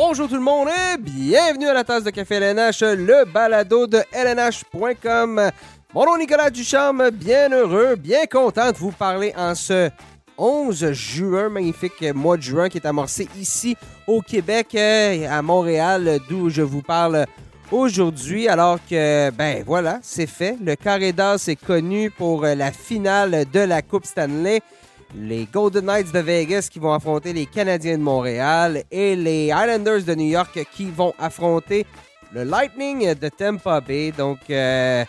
Bonjour tout le monde et bienvenue à la tasse de café LNH, le balado de LNH.com. Mon nom Nicolas Ducharme, bien heureux, bien content de vous parler en ce 11 juin, magnifique mois de juin qui est amorcé ici au Québec, euh, à Montréal, d'où je vous parle aujourd'hui. Alors que, ben voilà, c'est fait. Le Carré d'As est connu pour la finale de la Coupe Stanley les Golden Knights de Vegas qui vont affronter les Canadiens de Montréal et les Islanders de New York qui vont affronter le Lightning de Tampa Bay. Donc, euh,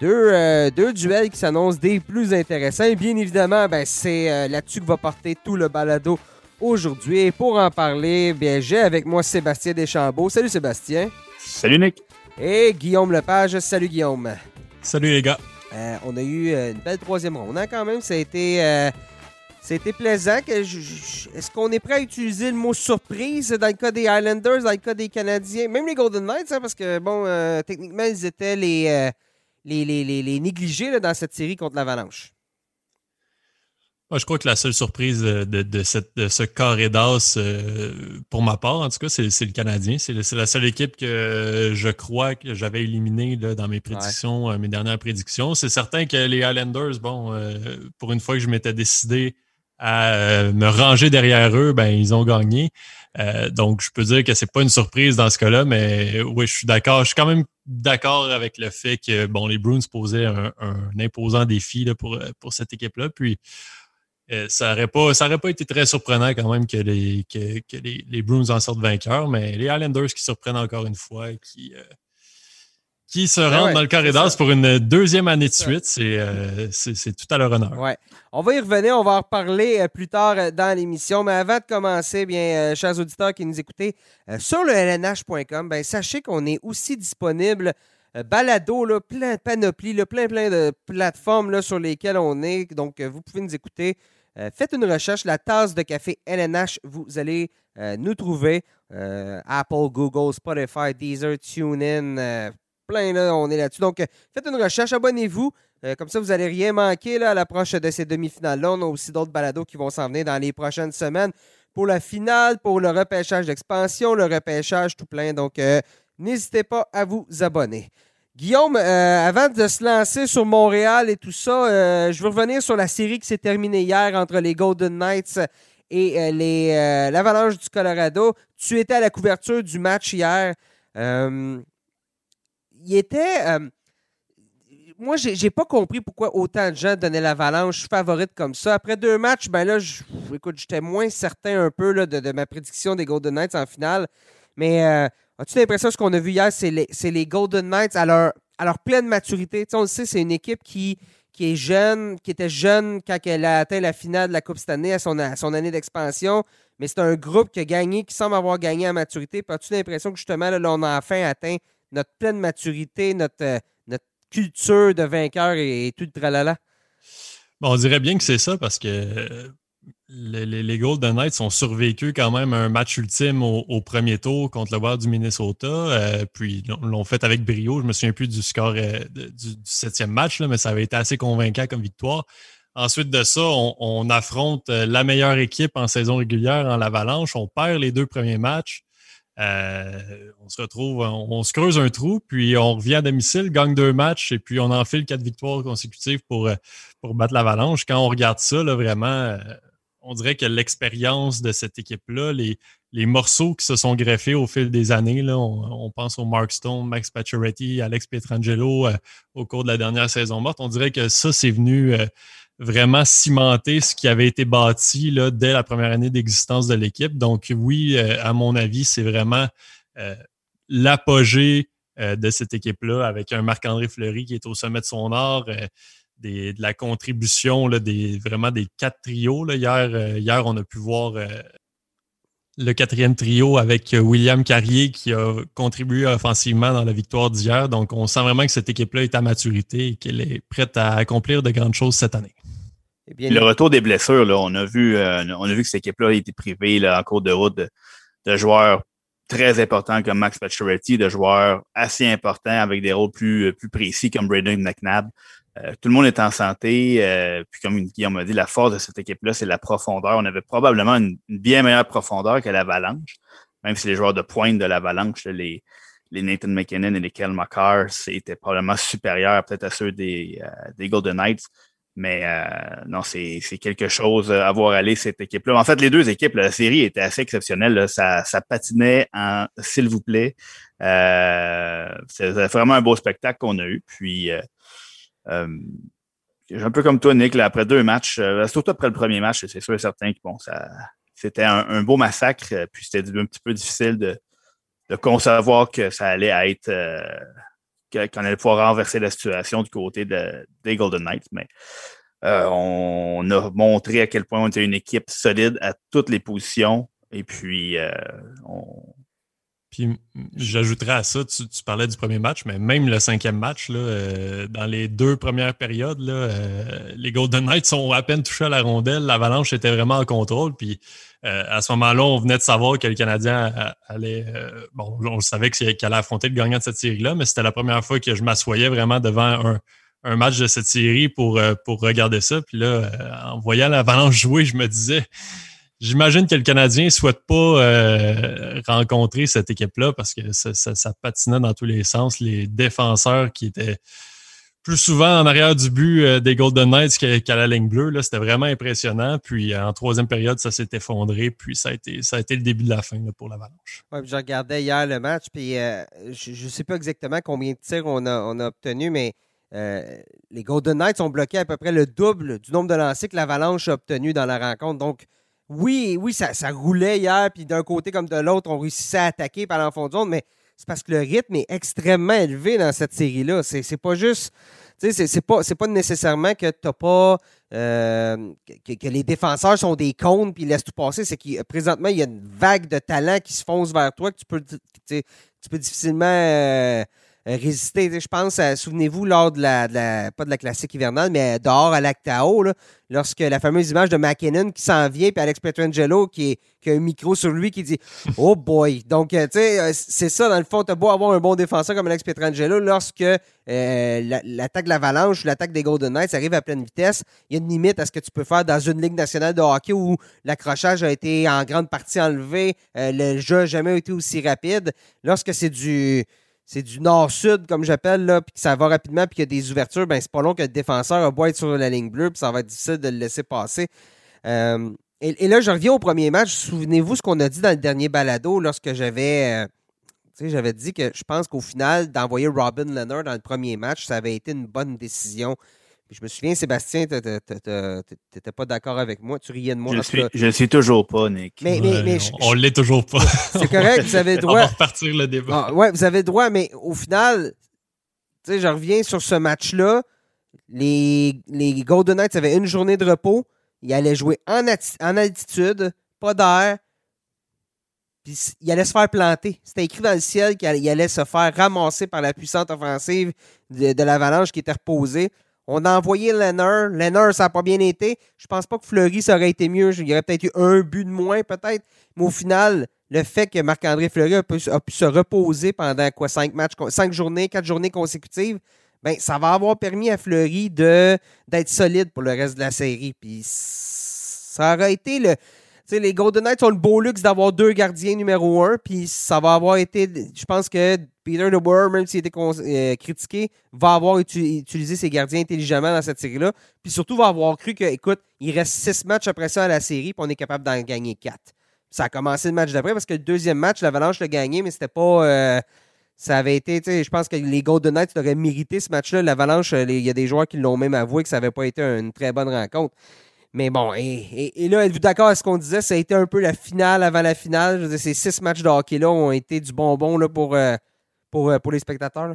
deux, euh, deux, duels qui s'annoncent des plus intéressants. Et bien évidemment, ben, c'est euh, là-dessus que va porter tout le balado aujourd'hui. Et pour en parler, bien, j'ai avec moi Sébastien Deschambault. Salut Sébastien. Salut Nick. Et Guillaume Lepage. Salut Guillaume. Salut les gars. on a eu une belle troisième ronde hein, quand même. Ça a été c'était plaisant. Est-ce qu'on est prêt à utiliser le mot surprise dans le cas des Islanders, dans le cas des Canadiens, même les Golden Knights, hein, parce que, bon, euh, techniquement, ils étaient les, euh, les, les, négligés dans cette série contre l'Avalanche? Moi, je crois que la seule surprise de, cette, ce carré d'as, euh, pour ma part, en tout cas, c'est le Canadien. C'est la seule équipe que je crois que j'avais éliminée dans mes prédictions, mes dernières prédictions. C'est certain que les Islanders, bon, pour une fois que je m'étais décidé à euh, me ranger derrière eux, ben ils ont gagné. Euh, donc, je peux dire que c'est pas une surprise dans ce cas-là, mais oui, je suis d'accord. Je suis quand même d'accord avec le fait que bon, les Bruins posaient un, imposant défi là, pour, cette équipe-là. Puis euh, ça n'aurait pas, ça été très surprenant quand même que les, que, les, Bruins en sortent vainqueurs, mais les Islanders qui surprennent encore une fois, qui, qui se ah rendent dans le corridor pour une deuxième année de suite. Euh, c'est tout à leur honneur. Ouais. On va y revenir, on va en reparler euh, plus tard euh, dans l'émission. Mais avant de commencer, bien, chers auditeurs qui nous écoutez, sur le lnh.com, ben, sachez qu'on est aussi disponible balado, là, plein de panoplie, plein plein de plateformes là, sur lesquelles on est. Donc, vous pouvez nous écouter. faites une recherche, la tasse de café LNH, vous allez nous trouver. Apple, Google, Spotify, Deezer, TuneIn, plein, là, on est là-dessus. Donc, euh, faites une recherche, abonnez-vous. Euh, comme ça, vous n'allez rien manquer là, à l'approche de ces demi-finales-là. On a aussi d'autres balados qui vont s'en venir dans les prochaines semaines pour la finale, pour le repêchage d'expansion, le repêchage tout plein. Donc, euh, n'hésitez pas à vous abonner. Guillaume, avant de se lancer sur Montréal et tout ça, je veux revenir sur la série qui s'est terminée hier entre les Golden Knights et l'Avalanche du Colorado. Tu étais à la couverture du match hier il était. Euh, moi, j'ai pas compris pourquoi autant de gens donnaient l'avalanche favorite comme ça. Après deux matchs, ben là, écoute, j'étais moins certain un peu là, de, ma prédiction des Golden Knights en finale. Mais euh, as-tu l'impression que ce qu'on a vu hier, c'est les, Golden Knights à leur, à leur pleine maturité? on le sait, c'est une équipe qui, qui est jeune, qui était jeune quand elle a atteint la finale de la Coupe cette année à son, son année d'expansion. Mais c'est un groupe qui a gagné, qui semble avoir gagné à maturité. As-tu l'impression que justement, là, on a enfin atteint notre pleine maturité, notre, euh, notre culture de vainqueur et, tout le tralala? on dirait bien que c'est ça parce que euh, les, Golden Knights ont survécu quand même un match ultime au, premier tour contre le Wild du Minnesota. Euh, puis l'ont fait avec brio. Je me souviens plus du score du, septième match, mais ça avait été assez convaincant comme victoire. Ensuite de ça, on, on affronte la meilleure équipe en saison régulière en l'Avalanche. On perd les deux premiers matchs. Euh, on se retrouve, on, se creuse un trou, puis on revient à domicile, gagne deux matchs, et puis on enfile quatre victoires consécutives pour, euh, battre l'Avalanche. Quand on regarde ça, là, vraiment, euh, on dirait que l'expérience de cette équipe-là, les, les morceaux qui se sont greffés au fil des années, là, on, pense au Mark Stone, Max Pacioretty, Alex Pietrangelo au cours de la dernière saison morte, on dirait que ça, c'est venu vraiment cimenter ce qui avait été bâti là, dès la première année d'existence de l'équipe. Donc oui, euh, à mon avis, c'est vraiment euh, l'apogée euh, de cette équipe-là avec un Marc-André Fleury qui est au sommet de son art. De la contribution là, des, vraiment des quatre trios. Hier, hier, on a pu voir le quatrième trio avec William Carrier qui a contribué offensivement dans la victoire d'hier. Donc, on sent vraiment que cette équipe-là est à maturité et qu'elle est prête à accomplir de grandes choses cette année. Eh le retour des blessures, là, on a vu, euh, on a vu que cette équipe-là a été privée là, en cours de route de, joueurs très importants comme Max Pacioretty, de joueurs assez importants avec des rôles plus, plus précis comme Braden McNabb. Euh, tout le monde est en santé. Euh, puis comme Guillaume m'a dit, la force de cette équipe-là, c'est la profondeur. On avait probablement une, bien meilleure profondeur que l'Avalanche. même si les joueurs de pointe de l'Avalanche, les, les Nathan McKinnon et les Kel McCarr, étaient probablement supérieurs peut-être à ceux des, des Golden Knights. Mais euh, non, c'est quelque chose à voir aller, cette équipe-là. En fait, les deux équipes, la série était assez exceptionnelle. Ça, ça, patinait en s'il vous plaît. Euh, c'est vraiment un beau spectacle qu'on a eu. Puis, euh, euh un peu comme toi, Nick, après deux matchs, surtout après le premier match, c'est sûr et certain que bon, c'était un, beau massacre. Puis c'était un petit peu difficile de, de concevoir que ça allait être qu'on allait pouvoir renverser la situation du côté de, des Golden Knights. Mais euh, on a montré à quel point on était une équipe solide à toutes les positions. Et puis, euh, on... Puis j'ajouterais à ça, tu, parlais du premier match, mais même le cinquième match, euh, dans les deux premières périodes, les Golden Knights sont à peine touchés à la rondelle. L'avalanche était vraiment en contrôle. À ce moment-là, on venait de savoir que le Canadien allait. bon, on savait qu'il allait affronter le gagnant de cette série-là, mais c'était la première fois que je m'assoyais vraiment devant un, match de cette série pour, euh, regarder ça. Puis là, euh, en voyant l'Avalanche jouer, je me disais, j'imagine que le Canadien ne souhaite pas euh, rencontrer cette équipe-là parce que ça, patinait dans tous les sens. Les défenseurs qui étaient plus souvent en arrière du but des Golden Knights qu'à la ligne bleue, c'était vraiment impressionnant. Puis en troisième période, ça s'est effondré. Puis ça a été, ça a été le début de la fin pour l'Avalanche. Ouais, je regardais hier le match, puis je ne sais pas exactement combien de tirs on a, on a obtenu, mais euh, les Golden Knights ont bloqué à peu près le double du nombre de lancers que l'Avalanche a obtenu dans la rencontre. Donc, oui, oui, ça, roulait hier, puis d'un côté comme de l'autre, on réussissait à attaquer par l'enfant de mais c'est parce que le rythme est extrêmement élevé dans cette série-là. C'est pas juste. C'est pas, pas nécessairement que t'as pas. Euh, que, les défenseurs sont des cônes puis laissent tout passer. C'est que présentement, il y a une vague de talent qui se fonce vers toi que tu peux, tu peux difficilement. Euh, résister. Je pense, souvenez-vous, lors de la, pas de la classique hivernale, mais dehors à l'Actao, lorsque la fameuse image de McKinnon qui s'en vient, puis Alex Petrangelo qui, qui, a un micro sur lui qui dit Oh boy! Donc, euh, tu sais, euh, c'est ça, dans le fond, t'as beau avoir un bon défenseur comme Alex Petrangelo, lorsque l'attaque de l'Avalanche ou l'attaque des Golden Knights arrive à pleine vitesse, il y a une limite à ce que tu peux faire dans une ligue nationale de hockey où l'accrochage a été en grande partie enlevé, le jeu n'a jamais été aussi rapide. Lorsque c'est du c'est du nord-sud, comme j'appelle, là, puis que ça va rapidement, puis qu'il y a des ouvertures, ben c'est pas long que le défenseur a beau être sur la ligne bleue, puis ça va être difficile de le laisser passer. Euh, et, là, je reviens au premier match. Souvenez-vous ce qu'on a dit dans le dernier balado lorsque j'avais. Euh, j'avais dit que je pense qu'au final, d'envoyer Robin Leonard dans le premier match, ça avait été une bonne décision je me souviens, Sébastien, tu n'étais pas d'accord avec moi. Tu riais de moi. Je ne suis, toujours pas, Nick. Mais, on ne l'est toujours pas. C'est correct, vous avez droit. on va repartir le débat. Ah, oui, vous avez droit, mais au final, je reviens sur ce match-là. Les, les Golden Knights avaient une journée de repos. Ils allaient jouer en, en altitude, pas d'air. Puis il allait se faire planter. C'était écrit dans le ciel qu'il allait se faire ramasser par la puissante offensive de, de l'avalanche qui était reposée. On a envoyé Lenner. Lenner, ça n'a pas bien été. Je pense pas que Fleury, ça aurait été mieux. Il y aurait peut-être eu un but de moins, peut-être. Mais au final, le fait que Marc-André Fleury a pu, se reposer pendant quoi, cinq matchs, cinq journées, quatre journées consécutives, ben, ça va avoir permis à Fleury d'être solide pour le reste de la série. Puis ça aurait été le les Golden Knights ont le beau luxe d'avoir deux gardiens numéro un, puis ça va avoir été, je pense que Peter DeBoer, même s'il était euh, critiqué, va avoir utilisé ses gardiens intelligemment dans cette série-là, puis surtout va avoir cru que, écoute, il reste six matchs après ça à la série, puis on est capable d'en gagner quatre. Ça a commencé le match d'après parce que le deuxième match, l'Avalanche l'a gagné, mais c'était pas. Euh, ça avait été, je pense que les Golden Knights auraient mérité ce match-là. L'Avalanche, euh, il y a des joueurs qui l'ont même avoué que ça n'avait pas été une très bonne rencontre. Mais bon, et, là, êtes-vous d'accord avec ce qu'on disait? Ça a été un peu la finale avant la finale. Ces six matchs de hockey-là ont été du bonbon euh, euh, pour les spectateurs.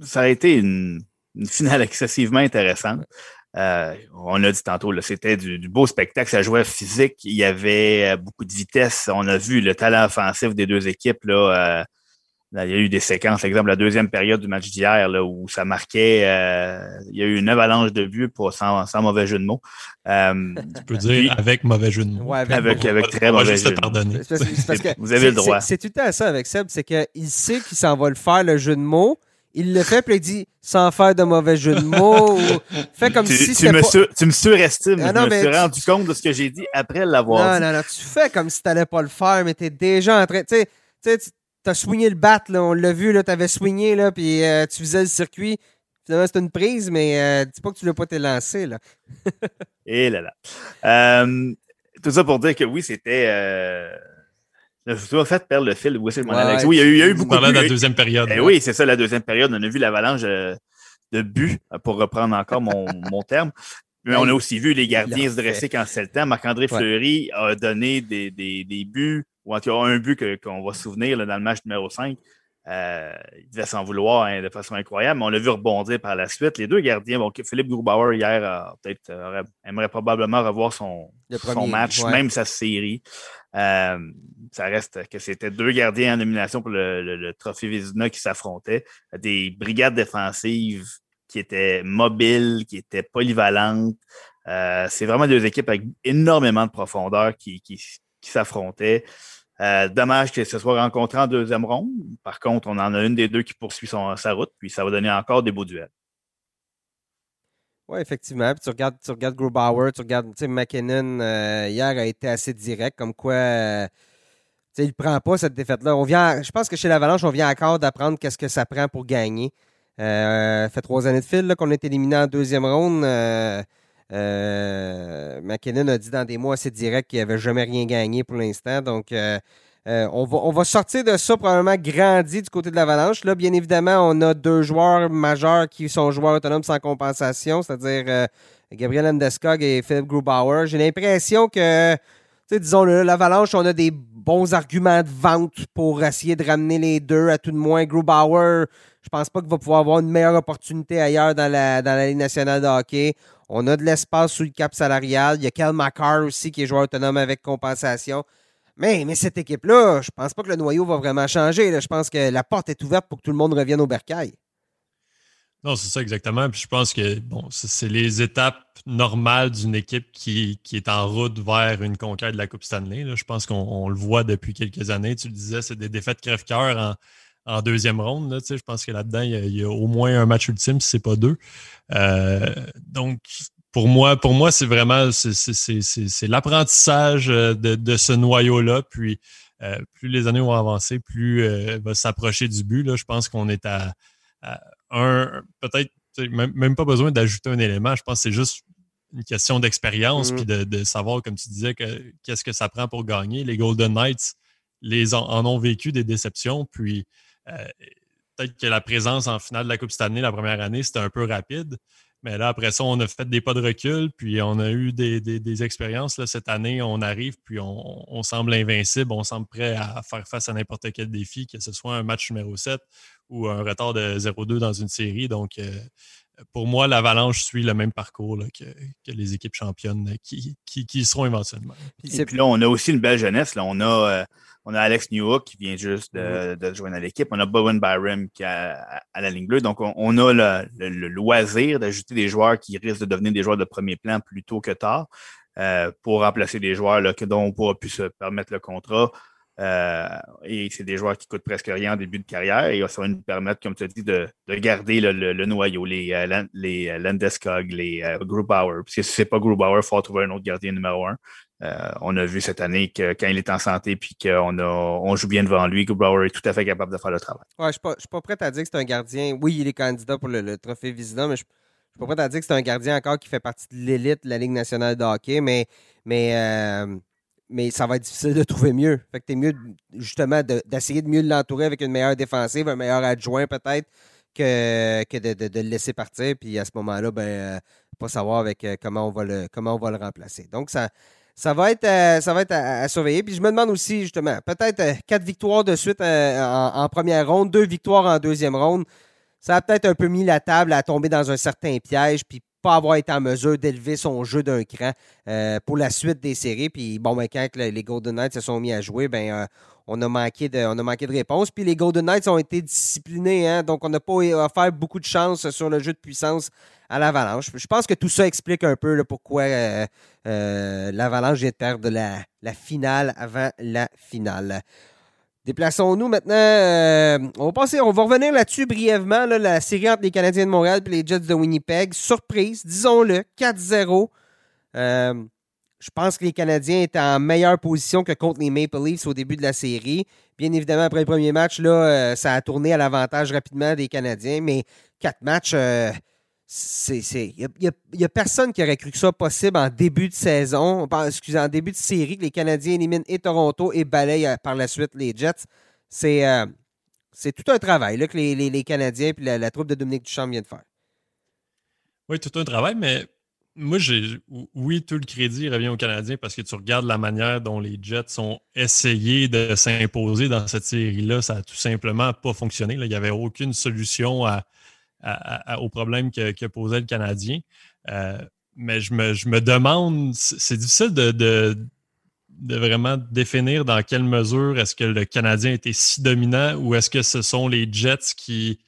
Ça a été une, finale excessivement intéressante. Euh, on l'a dit tantôt, c'était du, beau spectacle, ça jouait physique, il y avait beaucoup de vitesse. On a vu le talent offensif des deux équipes. Il y a eu des séquences, par exemple, la deuxième période du match d'hier, où ça marquait, euh, il y a eu une avalanche de buts pour, sans, mauvais jeu de mots. Euh, tu peux dire avec mauvais jeu de mots. avec, avec, très mauvais jeu de mots. Vous avez le droit. C'est tout à ça avec Seb, c'est qu'il sait qu'il s'en va le faire, le jeu de mots. Il le fait, puis il dit sans faire de mauvais jeu de mots. fait comme tu, si tu me, tu me surestimes. Ah, je me suis rendu compte de ce que j'ai dit après l'avoir dit. Non, non, non. Tu fais comme si tu n'allais pas le faire, mais tu es déjà en train. Tu sais, sais, tu as swingé le bat, là, on l'a vu, tu avais swingé, là, puis tu faisais le circuit. Finalement, c'est une prise, mais dis pas que tu l'as pas été lancé. Là. Et là là. tout ça pour dire que oui, c'était. Tu m'as fait perdre le fil. Oui, mon Alex. Oui, il y a eu, il y a eu beaucoup de. la deuxième période. Eh oui, c'est ça, la deuxième période. On a vu l'avalanche de buts, pour reprendre encore mon, mon terme. Mais on a aussi vu les gardiens se dresser quand c'est le temps. Marc-André Fleury a donné des, des, des, buts, ou en tout cas un but qu'on va se souvenir là, dans le match numéro 5. Euh, il devait s'en vouloir hein, de façon incroyable, mais on l'a vu rebondir par la suite. Les deux gardiens, bon, Philippe Grubauer hier peut-être aimerait probablement revoir son, son match, même sa série. Euh, ça reste que c'était deux gardiens en nomination pour le, le trophée Vizina qui s'affrontaient. Des brigades défensives qui étaient mobiles, qui étaient polyvalentes. Euh, c'est vraiment deux équipes avec énormément de profondeur qui, qui, s'affrontaient. Euh, dommage qu'elles se soient rencontrées en deuxième ronde. Par contre, on en a une des deux qui poursuit sa route, puis ça va donner encore des beaux duels. Oui, effectivement. Tu regardes, tu regardes tu regardes McKinnon, euh, hier a été assez direct, comme quoi euh, il ne prend pas cette défaite-là. On vient, je pense que chez l'Avalanche, on vient encore d'apprendre qu'est-ce que ça prend pour gagner. Euh, fait trois années de fil qu'on est éliminé en deuxième ronde. Euh, euh, McKinnon a dit dans des mois assez directs qu'il n'avait jamais rien gagné pour l'instant. Donc, on, va, on va sortir de ça probablement grandi du côté de l'Avalanche. Là, bien évidemment, on a deux joueurs majeurs qui sont joueurs autonomes sans compensation, c'est-à-dire Gabriel Andeskog et Philip Grubauer. J'ai l'impression que, disons, l'Avalanche, on a des bons arguments de vente pour essayer de ramener les deux, à tout de moins. Grubauer, je pense pas qu'il va pouvoir avoir une meilleure opportunité ailleurs dans la, dans Ligue nationale de hockey. On a de l'espace sous le cap salarial. Il y a Kel McCarr aussi qui est joueur autonome avec compensation. Mais, mais cette équipe-là, je pense pas que le noyau va vraiment changer. Je pense que la porte est ouverte pour que tout le monde revienne au bercail. Non, c'est ça exactement. Puis je pense que bon, c'est les étapes normales d'une équipe qui, qui, est en route vers une conquête de la Coupe Stanley. Je pense qu'on le voit depuis quelques années. Tu le disais, c'est des défaites crève-cœur en, en deuxième ronde. je pense que là-dedans, il, y, a, au moins un match ultime, si ce n'est pas deux. Euh, donc, pour moi, pour moi, c'est vraiment c'est l'apprentissage euh, de, ce noyau-là. Puis euh, plus les années vont avancer, plus euh, va s'approcher du but. Là. Je pense qu'on est à, un, peut-être même, pas besoin d'ajouter un élément. Je pense que c'est juste une question d'expérience mm-hmm. puis de, savoir, comme tu disais, qu'est-ce que ça prend pour gagner. Les Golden Knights les en ont vécu des déceptions. Puis euh, peut-être que la présence en finale de la Coupe Stanley la première année, c'était un peu rapide. Mais là, après ça, on a fait des pas de recul, puis on a eu des, expériences. Là, cette année, on arrive, puis on, semble invincible, on semble prêt à faire face à n'importe quel défi, que ce soit un match numéro 7 ou un retard de 0-2 dans une série. Donc, euh, pour moi, l'Avalanche suit le même parcours que, les équipes championnes qui, qui, seront éventuellement. Et puis là, on a aussi une belle jeunesse. Là. On a. Euh, on a Alex Newhook qui vient juste de, de joindre à l'équipe. On a Bowen Byram qui est à, la ligne bleue. Donc, on, a le, loisir d'ajouter des joueurs qui risquent de devenir des joueurs de premier plan plus tôt que tard euh, pour remplacer des joueurs là, que, dont on pourra plus se permettre le contrat. Euh, et c'est des joueurs qui coûtent presque rien en début de carrière et ça va nous permettre, comme tu as dit, de, garder le, noyau, les, euh, les Landeskog, les Grubauer. Parce que si c'est pas Grubauer, il faut trouver un autre gardien numéro un. Euh, on a vu cette année que quand il est en santé puis qu'on on joue bien devant lui, Brower est tout à fait capable de faire le travail. Ouais, je ne suis, pas prêt à dire que c'est un gardien. Oui, il est candidat pour le, trophée Vizina, mais je ne suis pas prêt à dire que c'est un gardien encore qui fait partie de l'élite de la Ligue nationale de hockey, mais, mais, euh, mais ça va être difficile de trouver mieux. Fait que es mieux justement d'essayer de, mieux l'entourer avec une meilleure défensive, un meilleur adjoint peut-être, que, que de, le laisser partir. Puis à ce moment-là, ben, euh, pas savoir avec comment on va le comment on va le remplacer. Donc ça va être, euh, ça va être à, surveiller. Puis je me demande aussi, justement, peut-être euh, quatre victoires de suite euh, en, première ronde, deux victoires en deuxième ronde. Ça a peut-être un peu mis la table à tomber dans un certain piège, puis pas avoir été en mesure d'élever son jeu d'un cran pour la suite des séries. Puis bon, ben, quand les Golden Knights se sont mis à jouer, ben on a manqué de, on a manqué de réponse. Puis les Golden Knights ont été disciplinés, hein, donc on n'a pas offert beaucoup de chance sur le jeu de puissance à l'Avalanche. Je pense que tout ça explique un peu pourquoi euh, euh, l'Avalanche vient de perdre la, la, finale avant la finale. Déplaçons-nous maintenant. Euh, on va passer, on va revenir là-dessus brièvement. la série entre les Canadiens de Montréal et les Jets de Winnipeg. Surprise, disons-le, 4-0. je je pense que les Canadiens étaient en meilleure position que contre les Maple Leafs au début de la série. Bien évidemment, après le premier match, euh, ça a tourné à l'avantage rapidement des Canadiens, mais quatre matchs, euh, c'est. Il n'y a, personne qui aurait cru que ça possible en début de saison, excusez, en début de série, que les Canadiens éliminent Toronto et balayent euh, par la suite les Jets. C'est c'est tout un travail là, que les, Canadiens et la, la, troupe de Dominique Duchamp viennent de faire. Oui, tout un travail, mais moi, j'ai oui, tout le crédit revient aux Canadiens parce que tu regardes la manière dont les Jets ont essayé de s'imposer dans cette série-là, ça n'a tout simplement pas fonctionné. il n'y avait aucune solution à, au problème que, posait le Canadien. Euh, mais je me, demande, c'est difficile de, de, vraiment définir dans quelle mesure est-ce que le Canadien était si dominant ou est-ce que ce sont les Jets qui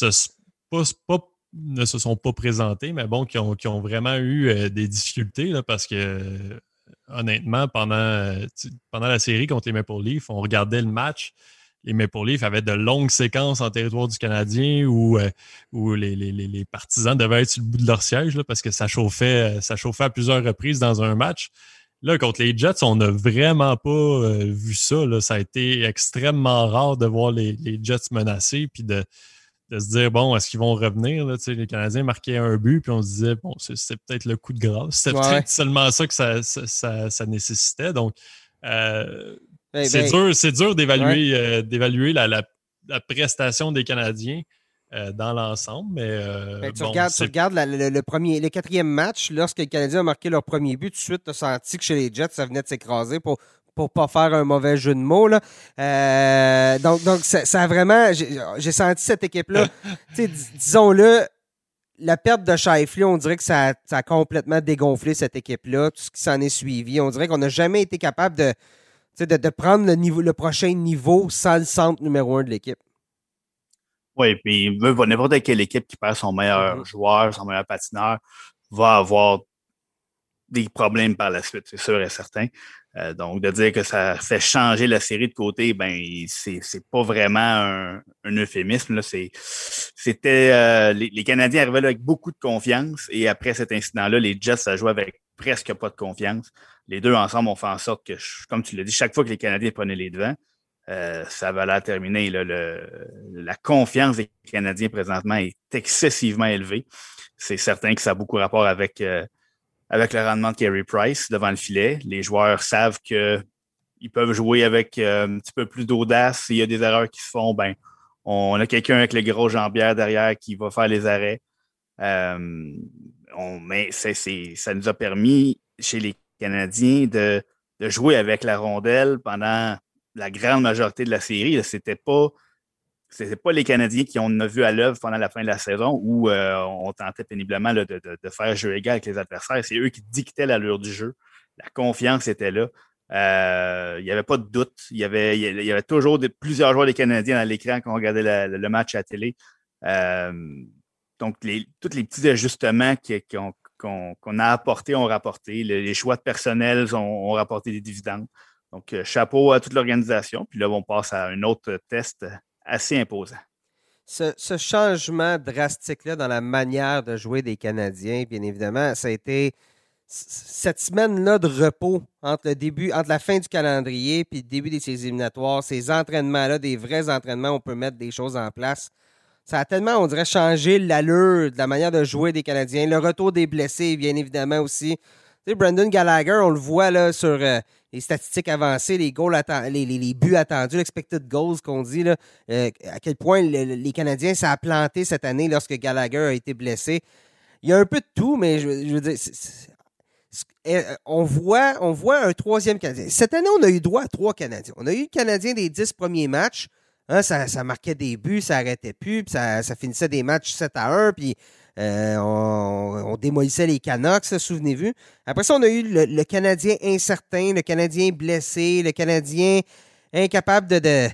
ne se sont pas présentés, mais bon, qui ont, vraiment eu euh, des difficultés parce que honnêtement, pendant, euh, pendant la série contre les Maple Leafs, on regardait le match. Les Maple Leafs avaient de longues séquences en territoire du Canadien où, où les, partisans devaient être sur le bout de leur siège parce que ça chauffait, ça chauffait à plusieurs reprises dans un match. Là, contre les Jets, on n'a vraiment pas vu ça. Là. Ça a été extrêmement rare de voir les, les Jets menacés puis de, de se dire, bon, est-ce qu'ils vont revenir? Là? Les Canadiens marquaient un but, puis on se disait, bon, c'est peut-être le coup de grâce. C'était peut-être seulement ça que ça, ça, nécessitait. Donc, euh, ben, c'est ben, dur, dur d'évaluer euh, d'évaluer la, la, prestation des Canadiens. Euh, dans l'ensemble, mais ben, tu, regardes, tu regardes le, premier, le quatrième match, lorsque les Canadiens ont marqué leur premier but, tout de suite, tu as senti que chez les Jets, ça venait de s'écraser pour pour pas faire un mauvais jeu de mots. Là. Euh, donc, donc ça, a vraiment. J'ai senti cette équipe-là. Disons-le, la perte de Shifley, on dirait que ça, a complètement dégonflé cette équipe-là, tout ce qui s'en est suivi. On dirait qu'on n'a jamais été capable de, de, de, prendre le, niveau, le prochain niveau sans le centre numéro un de l'équipe. Oui, puis n'importe quelle équipe qui perd son meilleur mm-hmm. joueur, son meilleur patineur, va avoir des problèmes par la suite, c'est sûr et certain. Euh, donc, de dire que ça fait changer la série de côté, ben, c'est, pas vraiment un, euphémisme. C'était euh, les, Canadiens arrivaient là avec beaucoup de confiance et après cet incident-là, les Jets, ça jouait avec presque pas de confiance. Les deux ensemble ont fait en sorte que, comme tu l'as dit, chaque fois que les Canadiens prenaient les devants, euh, ça va là terminer. Le, la confiance des Canadiens présentement est excessivement élevée. C'est certain que ça a beaucoup rapport avec avec le rendement de Carey Price devant le filet. Les joueurs savent qu'ils peuvent jouer avec euh, un petit peu plus d'audace. S'il y a des erreurs qui se font, ben, on a quelqu'un avec les gros jambières derrière qui va faire les arrêts. On, mais ça nous a permis, chez les Canadiens, de, jouer avec la rondelle pendant la grande majorité de la série. C'était pas pas les Canadiens qui ont vu à l'œuvre pendant la fin de la saison où euh, on tentait péniblement de, faire jeu égal avec les adversaires. C'est eux qui dictaient l'allure du jeu. La confiance était là. Euh, il n'y avait pas de doute. Il y avait, y avait toujours plusieurs joueurs des Canadiens à l'écran quand on regardait le match à la télé. Euh, donc, tous les petits ajustements qu'on a apportés ont rapporté. Les, choix de personnel ont, rapporté des dividendes. Donc, chapeau à toute l'organisation. Puis là, on passe à un autre test assez imposant. Ce, changement drastique-là dans la manière de jouer des Canadiens, bien évidemment, ça a été cette semaine-là de repos entre le début, entre la fin du calendrier et le début des éliminatoires, ces entraînements-là, des vrais entraînements, on peut mettre des choses en place. Ça a tellement, on dirait, changé l'allure de la manière de jouer des Canadiens. Le retour des blessés, bien évidemment, aussi. Tu Brandon Gallagher, on le voit sur. Euh, les statistiques avancées, les, goals les, buts attendus, l'expected goals qu'on dit, là, euh, à quel point les Canadiens, ça a planté cette année lorsque Gallagher a été blessé. Il y a un peu de tout, mais je, veux dire, euh, on, voit, on voit un troisième Canadien. Cette année, on a eu droit à trois Canadiens. On a eu le Canadien des dix premiers matchs. Hein, ça, marquait des buts, ça arrêtait plus, puis ça, ça finissait des matchs 7 à 1, puis euh, on, démolissait les Canucks, souvenez-vous. Après ça, on a eu le, Canadien incertain, le Canadien blessé, le Canadien incapable de,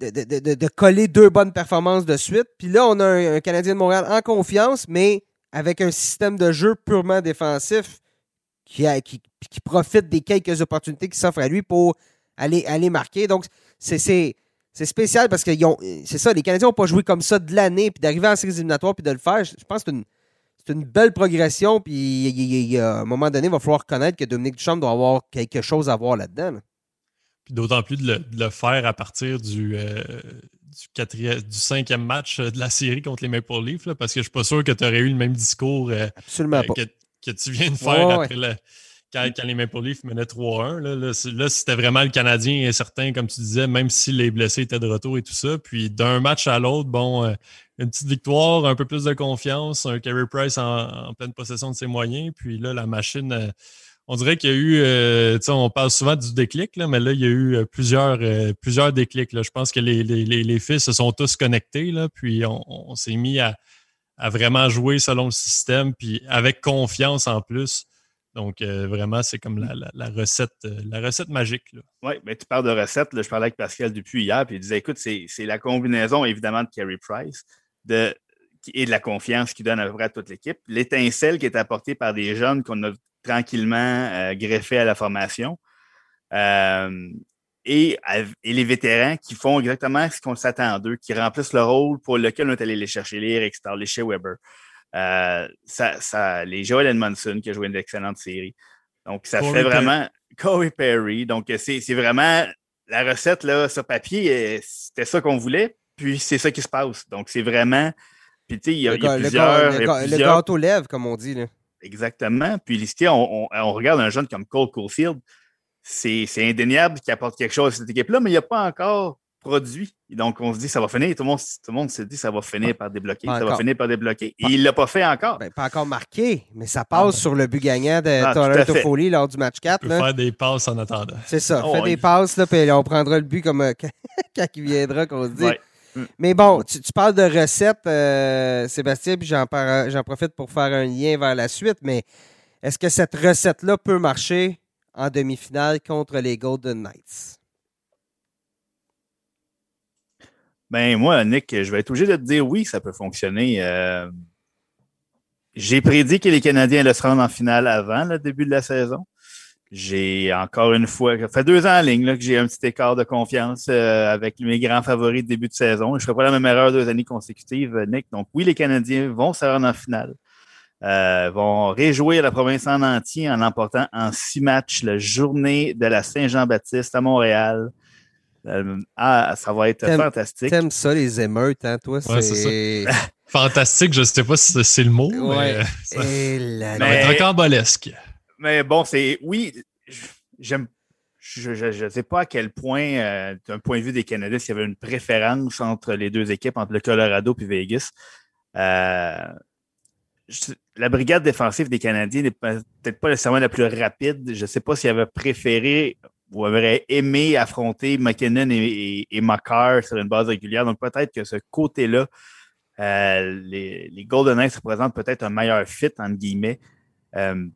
de, coller deux bonnes performances de suite. Puis là, on a un, Canadien de Montréal en confiance, mais avec un système de jeu purement défensif qui, qui, profite des quelques opportunités qui s'offrent à lui pour aller, aller marquer. Donc, c'est c'est spécial parce que c'est ça, les Canadiens n'ont pas joué comme ça de l'année, puis d'arriver en séries éliminatoires puis de le faire, je pense que c'est une belle progression. Puis à un moment donné, il va falloir reconnaître que Dominique Duchamp doit avoir quelque chose à voir là-dedans. Puis d'autant plus de le, faire à partir du, euh, du, cinquième match de la série contre les Maple Leafs, parce que je suis pas sûr que tu aurais eu le même discours euh, Absolument euh, que, tu viens de faire après quand, les Maple Leafs menaient 3-1. Là, c'était vraiment le Canadien incertain, comme tu disais, même si les blessés étaient de retour et tout ça. Puis d'un match à l'autre, bon, une petite victoire, un peu plus de confiance, un Carey Price en, pleine possession de ses moyens. Puis là, la machine on dirait qu'il y a eu, euh, on parle souvent du déclic, là, mais là, il y a eu euh, plusieurs, euh, plusieurs déclics. Je pense que les, les, les, fils se sont tous connectés, là, puis on, s'est mis à, à, vraiment jouer selon le système, puis avec confiance en plus. Donc, vraiment, c'est comme la, recette, la recette magique. Oui, mais tu parles de recette. je parlais avec Pascal depuis hier, puis il disait écoute, c'est la combinaison, évidemment, de Carey Price de, et de la confiance qu'il donne à peu près à toute l'équipe. L'étincelle qui est apportée par des jeunes qu'on a tranquillement euh, greffé à la formation. Euh, et, les vétérans qui font exactement ce qu'on s'attend d'eux, qui remplissent le rôle pour lequel on est allé les chercher, les Eric les Shea Weber, euh, ça, les Joel Edmondson qui a joué une excellente série. Donc, ça fait vraiment Corey Perry. Donc, c'est vraiment la recette là, sur papier, c'était ça qu'on voulait, puis c'est ça qui se passe. Donc, c'est vraiment. Puis, tu sais, il y a, plusieurs. Le, gâteau lève, comme on dit. Là. Exactement. Puis l'ici, on, regarde un jeune comme Cole Caulfield, c'est indéniable qu'il apporte quelque chose à cette équipe-là, mais il n'a pas encore produit. donc, on se dit, ça va finir. Tout le monde, tout le monde se dit, ça va finir par débloquer. ça va finir par débloquer. Et il ne l'a pas fait encore. Ben, pas encore marqué, mais ça passe sur le but gagnant de ah, Toronto Foley lors du match 4. Là. Faire des passes en attendant. C'est ça. Oh, fait des passes, là, puis on prendra le but comme euh, quand il viendra, qu'on se dit. Mm. Mais bon, tu, parles de recettes, euh, Sébastien, puis j'en profite pour faire un lien vers la suite, mais est-ce que cette recette-là peut marcher en demi-finale contre les Golden Knights? Ben moi, Nick, je vais être obligé de te dire oui, ça peut fonctionner. Euh, j'ai prédit que les Canadiens allaient se rendre en finale avant le début de la saison. J'ai encore une fois, ça fait deux ans en ligne là, que j'ai un petit écart de confiance euh, avec mes grands favoris de début de saison. Je ne ferai pas la même erreur deux années consécutives, Nick. Donc oui, les Canadiens vont se rendre en finale. Euh, vont réjouir la province en entier en emportant en six matchs la journée de la Saint-Jean-Baptiste à Montréal. Euh, ah, ça va être fantastique. T'aimes ça, les émeutes, hein, toi? c'est fantastique, je ne sais pas si c'est le mot, mais ça, va être rocambolesque. Mais bon, c'est. Oui, j'aime. Je ne sais pas à quel point, euh, d'un point de vue des Canadiens, s'il y avait une préférence entre les deux équipes, entre le Colorado et Vegas. Euh, la brigade défensive des Canadiens n'est peut-être pas nécessairement la plus rapide. Je ne sais pas s'il avait préféré ou avait aimé affronter McKinnon et, et, sur une base régulière. Donc peut-être que ce côté-là, euh, les, les, Golden Knights représentent peut-être un meilleur fit, entre guillemets. Euh,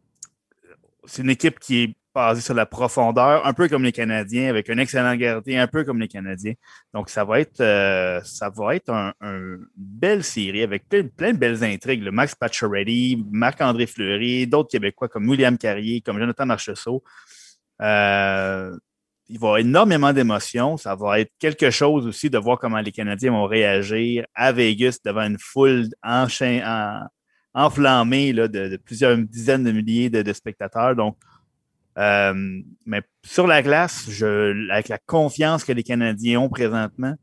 c'est une équipe qui est basée sur la profondeur, un peu comme les Canadiens, avec un excellent gardien, un peu comme les Canadiens. Donc, ça va être, euh, ça va être un, une belle série avec plein, de belles intrigues. Le Max Pacioretty, Marc-André Fleury, d'autres Québécois comme William Carrier, comme Jonathan Marchessault. Euh, il va y avoir énormément d'émotions. Ça va être quelque chose aussi de voir comment les Canadiens vont réagir à Vegas devant une foule enchaînée. En, enflammé là, de, plusieurs dizaines de milliers de, spectateurs. Donc, euh, mais sur la glace, je, avec la confiance que les Canadiens ont présentement,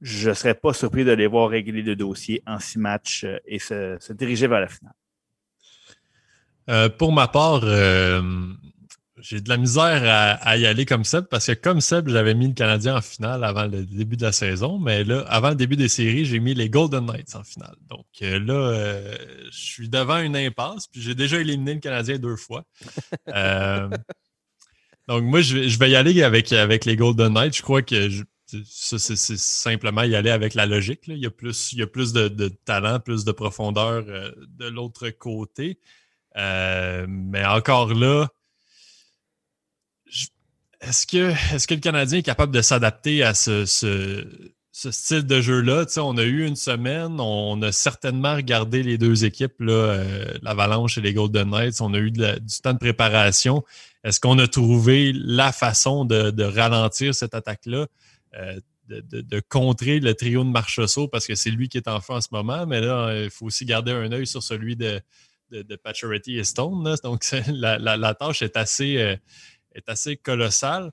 je ne serais pas surpris de les voir régler le dossier en six matchs euh, et se, diriger vers la finale. Euh, pour ma part, j'ai de la misère à, y aller comme Seb parce que comme Seb, j'avais mis le Canadien en finale avant le début de la saison, mais là, avant le début des séries, j'ai mis les Golden Knights en finale. Donc euh, là, euh, je suis devant une impasse, puis j'ai déjà éliminé le Canadien deux fois. Euh, donc moi, je, vais y aller avec, avec les Golden Knights. Je crois que c'est simplement y aller avec la logique. Il y a plus, il y a plus de, de talent, plus de profondeur de l'autre côté. mais encore là, est-ce que, est que le Canadien est capable de s'adapter à ce, style de jeu-là? On a eu une semaine, on a certainement regardé les deux équipes, euh, l'Avalanche et les Golden Knights. On a eu du temps de préparation. Est-ce qu'on a trouvé la façon de, ralentir cette attaque-là? Euh, de, contrer le trio de Marchessault parce que c'est lui qui est en feu en ce moment. Mais là, il faut aussi garder un œil sur celui de, de, et Stone. Donc, la, tâche est assez, euh, est assez colossale.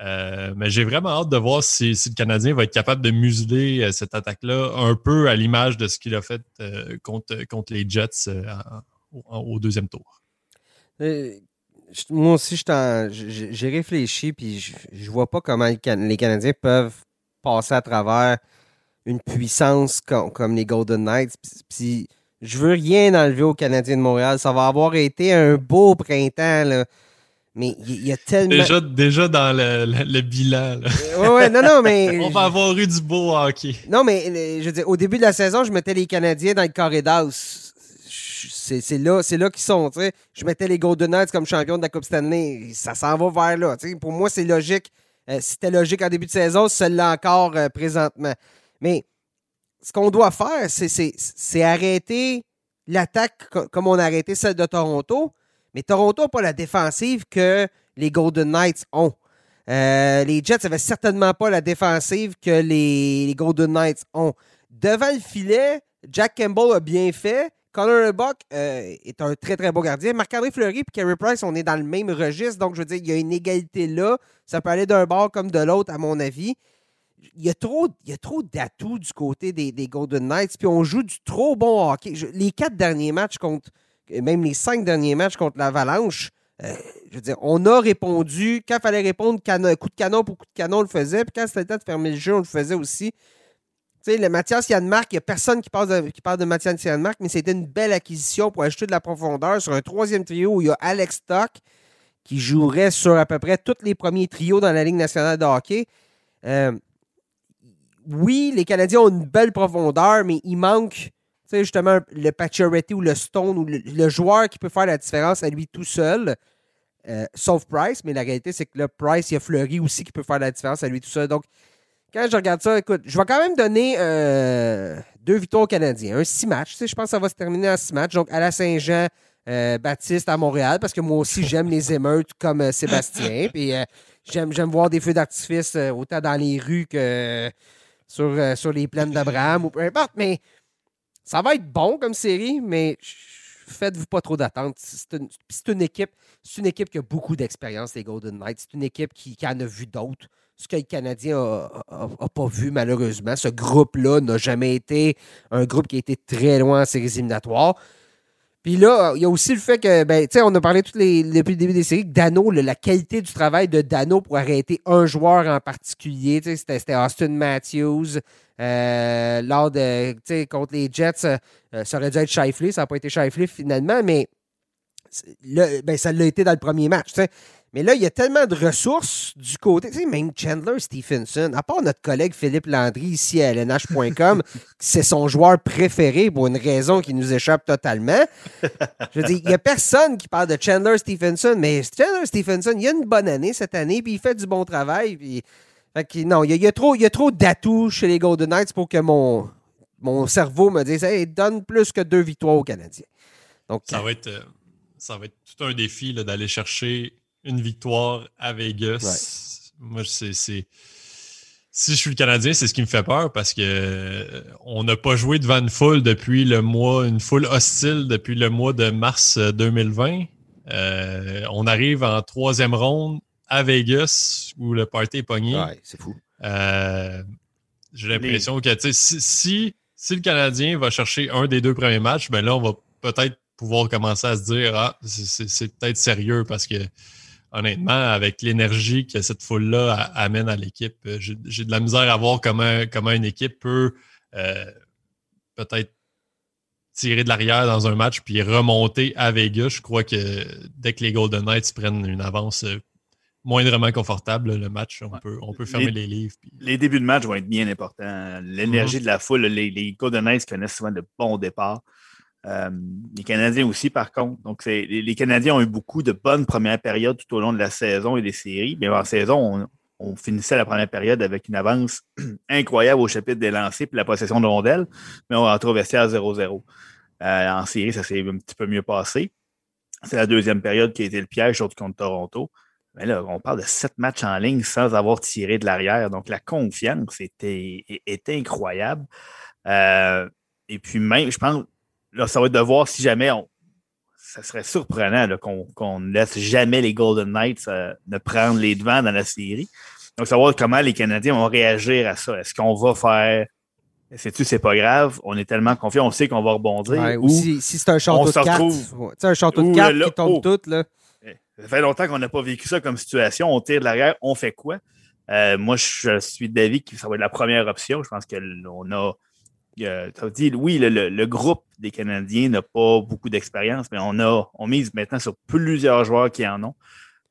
Euh, mais j'ai vraiment hâte de voir si, le Canadien va être capable de museler euh, cette attaque-là un peu à l'image de ce qu'il a fait contre, contre les Jets au deuxième tour. moi aussi, j'ai réfléchi puis je, vois pas comment les Canadiens peuvent passer à travers une puissance comme, les Golden Knights. Puis, je veux rien enlever aux Canadiens de Montréal. Ça va avoir été un beau printemps. Mais il y, a tellement. Déjà, déjà dans le, bilan. Oui, ouais, non, non, mais. On va avoir eu du beau hockey. Non, mais je veux dire, au début de la saison, je mettais les Canadiens dans le corridor. C'est là, là qu'ils sont. sais. Je mettais les Golden Knights comme champions de la Coupe Stanley. Ça s'en va vers là. Pour moi, c'est logique euh, c'était logique en début de saison, celle-là encore euh, présentement. Mais ce qu'on doit faire, c'est arrêter l'attaque comme on a arrêté celle de Toronto. Mais Toronto n'a pas la défensive que les Golden Knights ont. Euh, les Jets n'avaient certainement pas la défensive que les, Golden Knights ont. Devant le filet, Jack Campbell a bien fait, Connor Buck euh, est un très, très beau gardien. Marc-André Fleury et Carey Price, on est dans le même registre. Donc, je veux dire, il y a une égalité là. Ça peut aller d'un bord comme de l'autre, à mon avis. Il y a trop, trop d'atouts du côté des, Golden Knights. Puis on joue du trop bon hockey. les quatre derniers matchs contre, même les cinq derniers matchs contre l'Avalanche, euh, je veux dire, on a répondu. Quand il fallait répondre, coup de canon pour coup de canon, on le faisait. Puis quand c'était le temps de fermer le jeu, on le faisait aussi. Tu sais, le Mathias Yanmark, il n'y a personne qui parle de, de Mathias Yanmark, mais c'était une belle acquisition pour ajouter de la profondeur sur un troisième trio où il y a Alex Stock qui jouerait sur à peu près tous les premiers trios dans la Ligue nationale de hockey. Euh, oui, les Canadiens ont une belle profondeur, mais il manque justement le Pacioretty ou le Stone ou le, joueur qui peut faire la différence à lui tout seul. Euh, sauf Price, mais la réalité, c'est que le Price, il y a Fleury aussi qui peut faire la différence à lui tout seul. Donc, quand je regarde ça, écoute, je vais quand même donner euh, deux victoires aux Canadiens. Un six matchs. Je pense que ça va se terminer en six matchs. Donc, à la Saint-Jean, euh, Baptiste à Montréal, parce que moi aussi, j'aime les émeutes comme euh, Sébastien. Puis j'aime, j'aime voir des feux d'artifice autant dans les rues que sur, sur les plaines d'Abraham ou peu importe. Mais ça va être bon comme série, mais faites-vous pas trop d'attentes. C'est une, équipe, c'est une équipe qui a beaucoup d'expérience, les Golden Knights. C'est une équipe qui, en a vu d'autres ce que le Canadien n'a pas vu malheureusement. Ce groupe-là n'a jamais été un groupe qui a été très loin en séries éliminatoires. Puis là, il y a aussi le fait que, ben, tu sais, on a parlé depuis le début des séries, que Dano, la qualité du travail de Dano pour arrêter un joueur en particulier, c'était Austin Matthews. Euh, lors de, tu sais, contre les Jets, euh, ça aurait dû être Shifley, ça n'a pas été Shifley finalement, mais ben, ça l'a été dans le premier match. Tu sais. Mais là, il y a tellement de ressources du côté. Tu sais, même Chandler Stephenson, à part notre collègue Philippe Landry ici à LNH.com, c'est son joueur préféré pour une raison qui nous échappe totalement. Je veux dire, il n'y a personne qui parle de Chandler Stephenson, mais Chandler Stephenson, il a une bonne année cette année, puis il fait du bon travail. Puis... non, il y a, trop, trop d'atouts chez les Golden Knights pour que mon, mon cerveau me dise hey, donne plus que deux victoires aux Canadiens. Donc, ça, va être, euh, ça va être tout un défi d'aller chercher une victoire à Vegas. Moi, c'est. Si je suis le Canadien, c'est ce qui me fait peur parce que euh, on n'a pas joué devant une foule depuis le mois, une foule hostile depuis le mois de mars 2020. Euh, euh, on arrive en troisième ronde à Vegas où le party est pogné. Ouais, c'est fou. J'ai l'impression que si, si, si, le Canadien va chercher un des deux premiers matchs, ben là, on va peut-être pouvoir commencer à se dire Ah, c'est peut-être sérieux parce que honnêtement, avec l'énergie que cette foule-là amène à l'équipe, euh, j'ai de la misère à voir comment, comment une équipe peut euh, peut-être tirer de l'arrière dans un match puis remonter à Vegas. Je crois que dès que les Golden Knights prennent une avance euh, moindrement confortable, le match, on, peut, on peut fermer les, livres. Les débuts de match vont être bien importants. L'énergie de la foule, les, les, Golden Knights connaissent souvent de bons départs. Euh, les Canadiens aussi, par contre. Donc, les, Canadiens ont eu beaucoup de bonnes premières périodes tout au long de la saison et des séries. Mais en saison, on, finissait la première période avec une avance incroyable au chapitre des lancers et la possession de rondelles, mais on a retrouvé à 0-0. Euh, en série, ça s'est un petit peu mieux passé. C'est la deuxième période qui a été le piège, surtout contre Toronto. Mais là, on parle de sept matchs en ligne sans avoir tiré de l'arrière. Donc, la confiance était, était incroyable. Euh, et puis, même, je pense, là, ça va être de voir si jamais on, ça serait surprenant qu'on ne laisse jamais les Golden Knights euh, ne prendre les devants dans la série. Donc, savoir comment les Canadiens vont réagir à ça. Est-ce qu'on va faire. Sais-tu, c'est pas grave, on est tellement confiant, on sait qu'on va rebondir. ou, si, c'est un château de cartes. sais, un château de cartes qui tombe oh, tout, là. Ça fait longtemps qu'on n'a pas vécu ça comme situation. On tire de l'arrière, on fait quoi? Euh, moi, je suis d'avis que ça va être la première option. Je pense qu'on a. dit, oui, le, groupe des Canadiens n'a pas beaucoup d'expérience, mais on a on mise maintenant sur plusieurs joueurs qui en ont.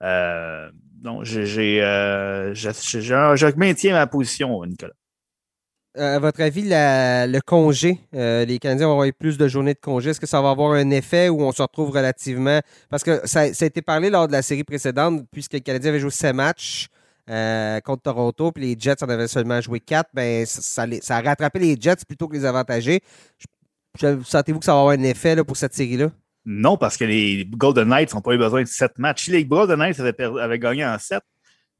Euh, donc, j'ai, euh, je maintiens ma position, Nicolas. Euh, à votre avis, le congé, euh, les Canadiens vont avoir plus de journées de congé. Est-ce que ça va avoir un effet où on se retrouve relativement? Parce que ça, a été parlé lors de la série précédente, puisque les Canadiens avaient joué 7 matchs euh, contre Toronto, puis les Jets en avaient seulement joué 4, ben, ça, a rattrapé les Jets plutôt que les avantagés. Sentez-vous que ça va avoir un effet pour cette série-là? Non, parce que les Golden Knights n'ont pas eu besoin de 7 matchs. Si les Golden Knights avaient, gagné en 7,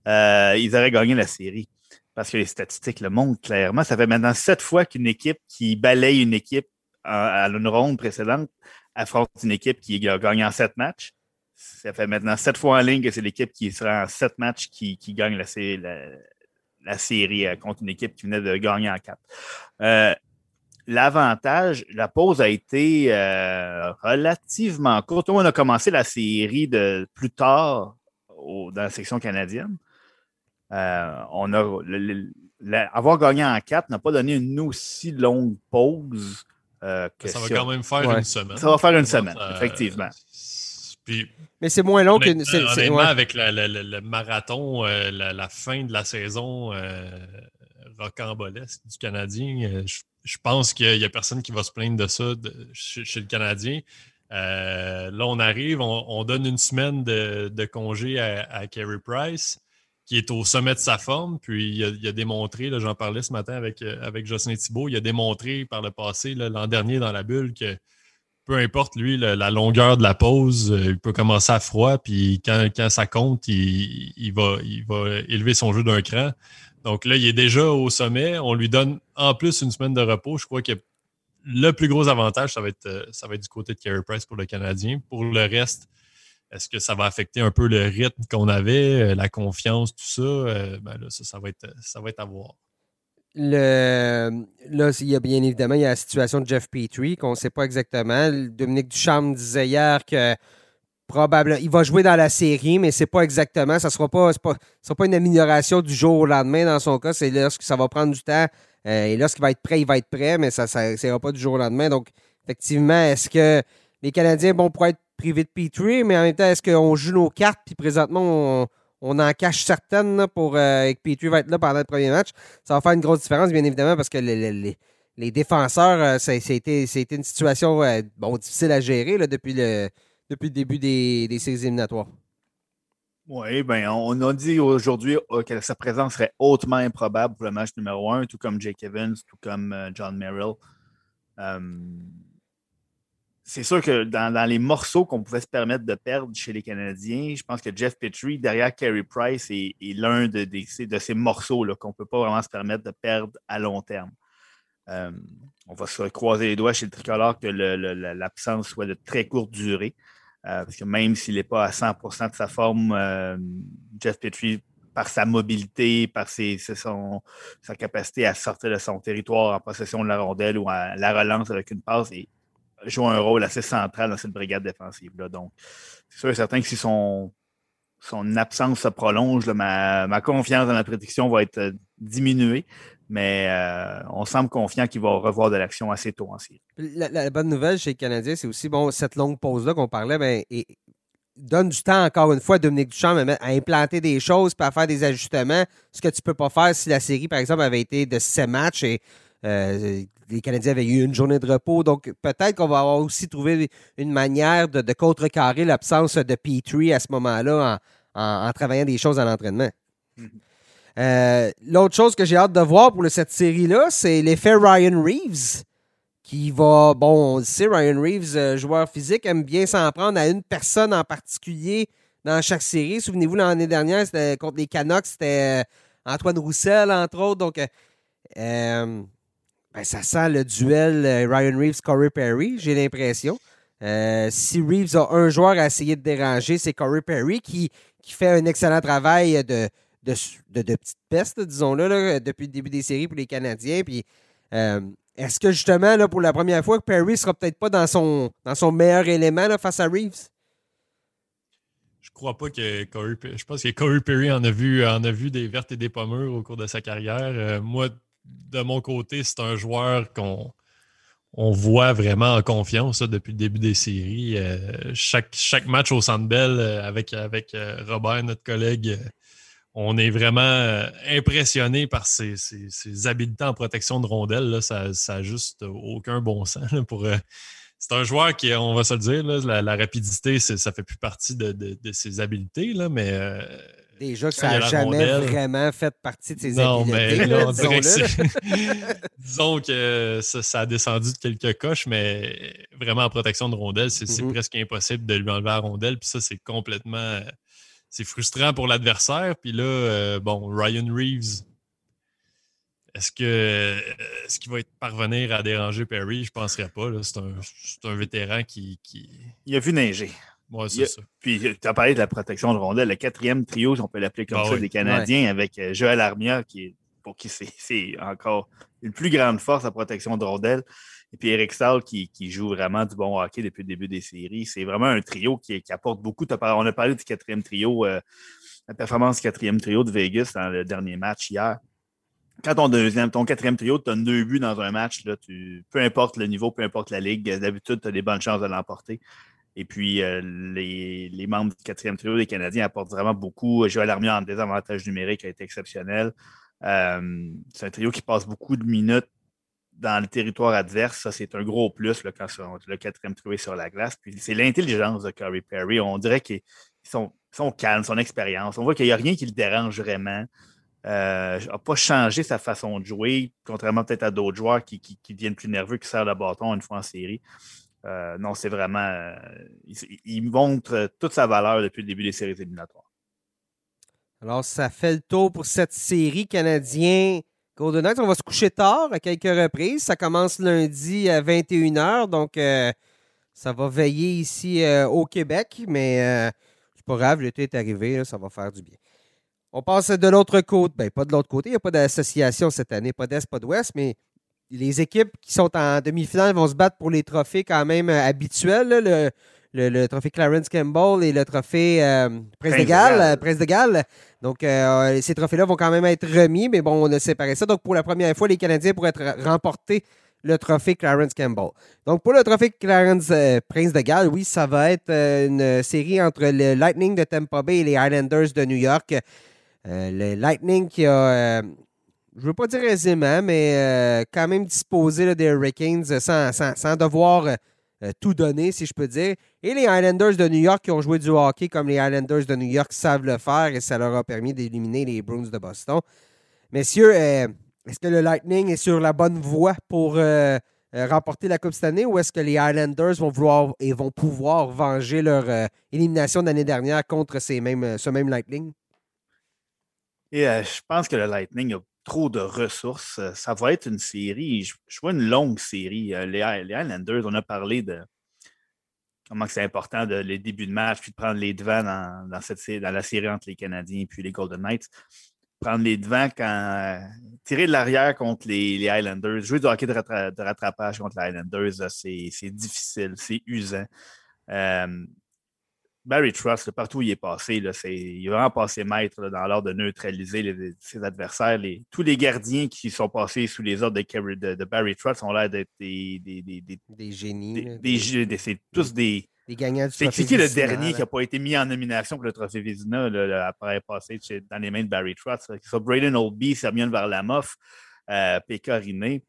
ils auraient gagné la série parce que les statistiques le montrent clairement. Ça fait maintenant sept fois qu'une équipe qui balaye une équipe à une ronde précédente affronte une équipe qui a gagné en sept matchs. Ça fait maintenant sept fois en ligne que c'est l'équipe qui sera en sept matchs qui, gagne la, série euh, contre une équipe qui venait de gagner en quatre. Euh, l'avantage, la pause a été euh, relativement courte. On a commencé la série de plus tard dans la section canadienne. Euh, on a, avoir gagné en 4 n'a pas donné une aussi longue pause. Euh, que ça va quand même faire une semaine. Ça va faire une semaine, effectivement. mais c'est moins long que. Honnêtement, avec le marathon, euh, la, fin de la saison rocambolesque du Canadien, je, pense qu'il n'y a, personne qui va se plaindre de ça chez, le Canadien. là, on arrive, on, donne une semaine de, congé à, à Carey Price qui est au sommet de sa forme. Puis il a, démontré, j'en parlais ce matin avec, euh, avec Jocelyn Thibault, il a démontré par le passé, l'an dernier dans la bulle, que peu importe lui, la longueur de la pause, euh, il peut commencer à froid, puis quand, ça compte, il, va, il va élever son jeu d'un cran. Donc là, il est déjà au sommet. On lui donne en plus une semaine de repos. Je crois que le plus gros avantage, ça va être, euh, ça va être du côté de Carey Price pour le Canadien. Pour le reste, est-ce que ça va affecter un peu le rythme qu'on avait, euh, la confiance, tout ça? Euh, ben ça, va être, ça va être à voir. Le, là, il y a bien évidemment il y a la situation de Jeff Petrie qu'on ne sait pas exactement. Dominique Duchamp disait hier que probablement il va jouer dans la série, mais c'est pas exactement. Ça ne sera pas, pas, sera pas une amélioration du jour au lendemain dans son cas. C'est lorsque ça va prendre du temps. Euh, et lorsqu'il va être prêt, il va être prêt, mais ça ne sera pas du jour au lendemain. Donc, effectivement, est-ce que les Canadiens vont pouvoir être privé de Petrie, mais en même temps, est-ce qu'on joue nos cartes, puis présentement, on, en cache certaines pour euh, que Petrie va être là pendant le premier match? Ça va faire une grosse différence, bien évidemment, parce que les, défenseurs, euh, c'était une situation euh, bon, difficile à gérer là, depuis, le, depuis le début des, des séries éliminatoires. Oui, ben, on a dit aujourd'hui que sa présence serait hautement improbable pour le match numéro un, tout comme Jake Evans, tout comme John Merrill c'est sûr que dans, les morceaux qu'on pouvait se permettre de perdre chez les Canadiens, je pense que Jeff Petrie, derrière Carey Price, est, l'un de, ces morceaux qu'on ne peut pas vraiment se permettre de perdre à long terme. Euh, on va se croiser les doigts chez le tricolore que l'absence soit de très courte durée. Euh, parce que même s'il n'est pas à 100% de sa forme, euh, Jeff Petrie, par sa mobilité, par sa capacité à sortir de son territoire en possession de la rondelle ou à la relance avec une passe, est joue un rôle assez central dans cette brigade défensive-là. Donc, c'est sûr et certain que si son, son absence se prolonge, ma, confiance dans la prédiction va être euh, diminuée, mais euh, on semble confiant qu'il va revoir de l'action assez tôt en série. La, bonne nouvelle chez les Canadiens, c'est aussi bon, cette longue pause-là qu'on parlait, ben, donne du temps, encore une fois, à Dominique Duchamp à, implanter des choses, puis à faire des ajustements, ce que tu ne peux pas faire si la série, par exemple, avait été de 7 matchs et euh, les Canadiens avaient eu une journée de repos. Donc, peut-être qu'on va avoir aussi trouvé une manière de, contrecarrer l'absence de Petrie à ce moment-là en, travaillant des choses à l'entraînement. Mm-hmm. Euh, l'autre chose que j'ai hâte de voir pour cette série-là, c'est l'effet Ryan Reeves, qui va, bon, on sait, Ryan Reeves, euh, joueur physique, aime bien s'en prendre à une personne en particulier dans chaque série. Souvenez-vous, l'année dernière, c'était contre les Canucks, c'était Antoine Roussel, entre autres. Donc, ben, ça sent le duel Ryan Reeves-Corey Perry, j'ai l'impression. si Reeves a un joueur à essayer de déranger, c'est Corey Perry qui, qui fait un excellent travail de, de, petites pestes, disons-le, depuis le début des séries pour les Canadiens. Puis, euh, est-ce que justement, là, pour la première fois, Perry sera peut-être pas dans son, dans son meilleur élément face à Reeves? Je crois pas que Corey Je pense que Corey Perry en a vu, en a vu des vertes et des pommures au cours de sa carrière. Euh, moi, de mon côté, c'est un joueur qu'on on voit vraiment en confiance depuis le début des séries. Euh, chaque, match au Centre Bell avec, avec Robert, notre collègue, on est vraiment euh, impressionné par ses, habiletés en protection de rondelles. Ça n'a juste aucun bon sens. pour, euh, c'est un joueur qui, on va se le dire, la, rapidité, ça fait plus partie de, ses habiletés, mais. Déjà que ça n'a jamais vraiment fait partie de ses non, Mais disons que ça, a descendu de quelques coches, mais vraiment en protection de rondelles, c'est mm-hmm. presque impossible de lui enlever la rondelle. Puis ça, c'est complètement c'est frustrant pour l'adversaire. Puis là, euh, bon, Ryan Reeves, est-ce que ce qu'il va être parvenir à déranger Perry? Je ne penserais pas. C'est un, vétéran qui, Il a vu neiger. Ouais, c'est ça. Puis tu as parlé de la protection de rondelle. Le quatrième trio, si on peut l'appeler comme ah ça, des Canadiens, avec euh, Joël Armia, qui est pour qui c'est encore une plus grande force, la protection de rondelle. Et puis Eric Stahl qui, joue vraiment du bon hockey depuis le début des séries. C'est vraiment un trio qui, apporte beaucoup. On a parlé du quatrième trio, euh, la performance du quatrième trio de Vegas dans le dernier match hier. Quand ton deuxième, ton quatrième trio, tu as deux buts dans un match, là, tu, peu importe le niveau, peu importe la ligue, d'habitude, tu as des bonnes chances de l'emporter. Et puis, euh, les, membres du quatrième trio des Canadiens apportent vraiment beaucoup. Joël Armia en désavantage numérique a été exceptionnel. Euh, c'est un trio qui passe beaucoup de minutes dans le territoire adverse, ça, c'est un gros plus quand le quatrième trouvé sur la glace. Puis c'est l'intelligence de Curry Perry. On dirait qu'ils sont, sont, calmes, son expérience. On voit qu'il n'y a rien qui le dérange vraiment. Euh, n'a pas changé sa façon de jouer, contrairement peut-être à d'autres joueurs qui, qui, deviennent plus nerveux, qui serrent le bâton une fois en série. Euh, non, c'est vraiment. Euh, il, montre toute sa valeur depuis le début des séries éliminatoires. Alors, ça fait le tour pour cette série canadienne Golden on va se coucher tard à quelques reprises. Ça commence lundi à 21h, donc euh, ça va veiller ici au Québec, mais c'est pas grave, l'été est arrivé, ça va faire du bien. On passe de l'autre côté. Ben, pas de l'autre côté, il n'y a pas d'association cette année, pas d'Est, pas d'Ouest, mais les équipes qui sont en demi-finale vont se battre pour les trophées quand même habituels. le, le, trophée Clarence Campbell et le trophée euh, Prince, de Galles. Prince de Galles. Donc, euh, ces trophées-là vont quand même être remis, mais bon, on a séparé ça. Donc, pour la première fois, les Canadiens pourraient être remporter le trophée Clarence Campbell. Donc, pour le trophée Clarence euh, Prince de Galles, oui, ça va être une série entre le Lightning de Tampa Bay et les Islanders de New York. le Lightning qui a je veux pas dire aisément, mais quand même disposé des Hurricanes sans, sans devoir euh, tout donné, si je peux dire. Et les Highlanders de New York qui ont joué du hockey comme les Highlanders de New York savent le faire et ça leur a permis d'éliminer les Bruins de Boston. Messieurs, euh, est-ce que le Lightning est sur la bonne voie pour euh, remporter la Coupe cette année ou est-ce que les Highlanders vont vouloir et vont pouvoir venger leur élimination de l'année dernière contre ces mêmes, ce même Lightning? Et je pense que le Lightning a trop de ressources. Euh, ça va être une série, je, vois une longue série. Euh, les, Highlanders, on a parlé de comment c'est important de, les débuts de match, puis de prendre les devants dans, cette, la série entre les Canadiens et les Golden Knights. Prendre les devants quand. Euh, tirer de l'arrière contre les, Highlanders, jouer du hockey de, rattrapage contre les Highlanders, c'est difficile, c'est usant. Barry Truss, partout où il est passé, là, il est vraiment passé maître dans l'ordre de neutraliser ses adversaires. tous les gardiens qui sont passés sous les ordres de, de, Barry Truss ont l'air d'être des, des, des, génies. c'est tous des. Des gagnants du C'est qui le dernier qui n'a pas été mis en nomination pour le trophée Vizina après passer dans les mains de Barry Truss? Que Braden Oldby, Samuel Varlamov, euh, Pécoriné.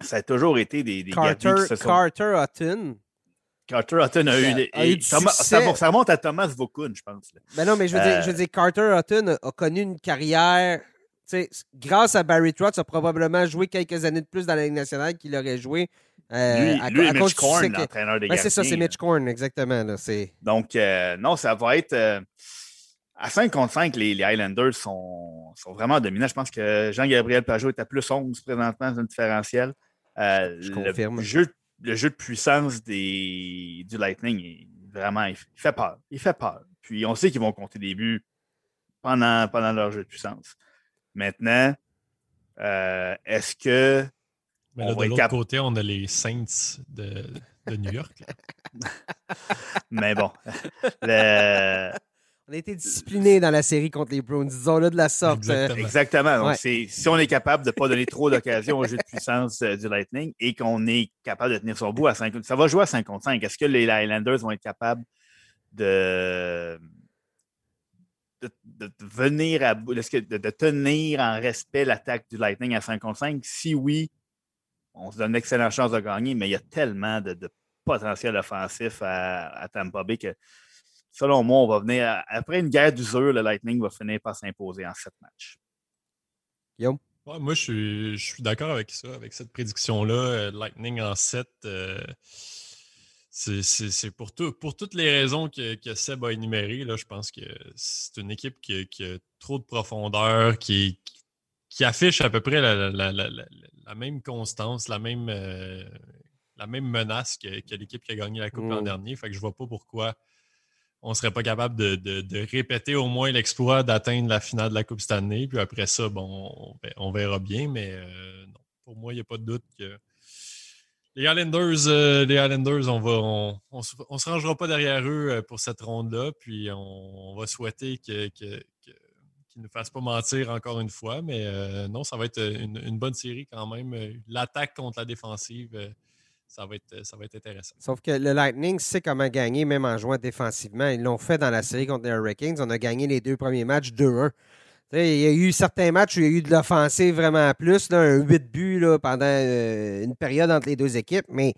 Ça a toujours été des, gardiens qui se sont... Carter Hutton. Carter Hutton a, eu, ça, remonte à Thomas Vokun, je pense. Ben non, mais je veux, dire, je veux dire, Carter Hutton a, connu une carrière. Grâce à Barry Trotz, a probablement joué quelques années de plus dans la Ligue nationale qu'il aurait joué Euh, lui, lui Mitch Korn, l'entraîneur des ben, C'est ça, c'est Mitch Korn, exactement. Là, Donc, euh, non, ça va être. Euh, à 5 contre 5, les, les Highlanders sont, sont, vraiment dominants. Je pense que Jean-Gabriel Pajot est à plus 11 présentement dans le différentiel. Je confirme. Jeu, le jeu de puissance des, du Lightning, vraiment, il fait peur. Il fait peur. Puis on sait qu'ils vont compter des buts pendant, pendant leur jeu de puissance. Maintenant, est-ce que mais là, de l'autre côté, on a les Saints de, de New York. Mais bon. On a été disciplinés dans la série contre les Browns, disons-le de la sorte. Exactement. Donc, si on est capable de ne pas donner trop d'occasions au jeu de puissance euh, du Lightning et qu'on est capable de tenir son bout à 5 ça va jouer à 5 contre 5. Est-ce que les Highlanders vont être capables de, de, venir à bout, de, de, tenir en respect l'attaque du Lightning à 5 contre 5? Si oui, on se donne une excellente chance de gagner, mais il y a tellement de, potentiel offensif à, Tampa Bay que, selon moi, on va venir. après une guerre d'usure, le Lightning va finir par s'imposer en sept matchs. moi, je suis, d'accord avec ça, avec cette prédiction-là. Euh, Lightning en 7. Euh, c'est pour, pour toutes les raisons que, que Seb a énumérées. Là, je pense que c'est une équipe qui, a trop de profondeur, qui, qui affiche à peu près la, même constance, la même, euh, la même menace que, l'équipe qui a gagné la Coupe l'an mm. dernier. Fait que je vois pas pourquoi on serait pas capable de, répéter au moins l'exploit d'atteindre la finale de la Coupe cette année. Puis après ça, bon, on, verra bien, mais euh, pour moi, il n'y a pas de doute que les Islanders, euh, les on va se rangera pas derrière eux pour cette ronde-là. Puis on, va souhaiter que ne fasse pas mentir encore une fois. Mais euh, non, ça va être une, bonne série quand même. Euh, l'attaque contre la défensive, euh, ça, va être, ça va être intéressant. Sauf que le Lightning sait comment gagner, même en jouant défensivement. Ils l'ont fait dans la série contre les Hurricanes. On a gagné les deux premiers matchs 2-1. Il y a eu certains matchs où il y a eu de l'offensive vraiment plus, un 8 buts pendant une période entre les deux équipes, mais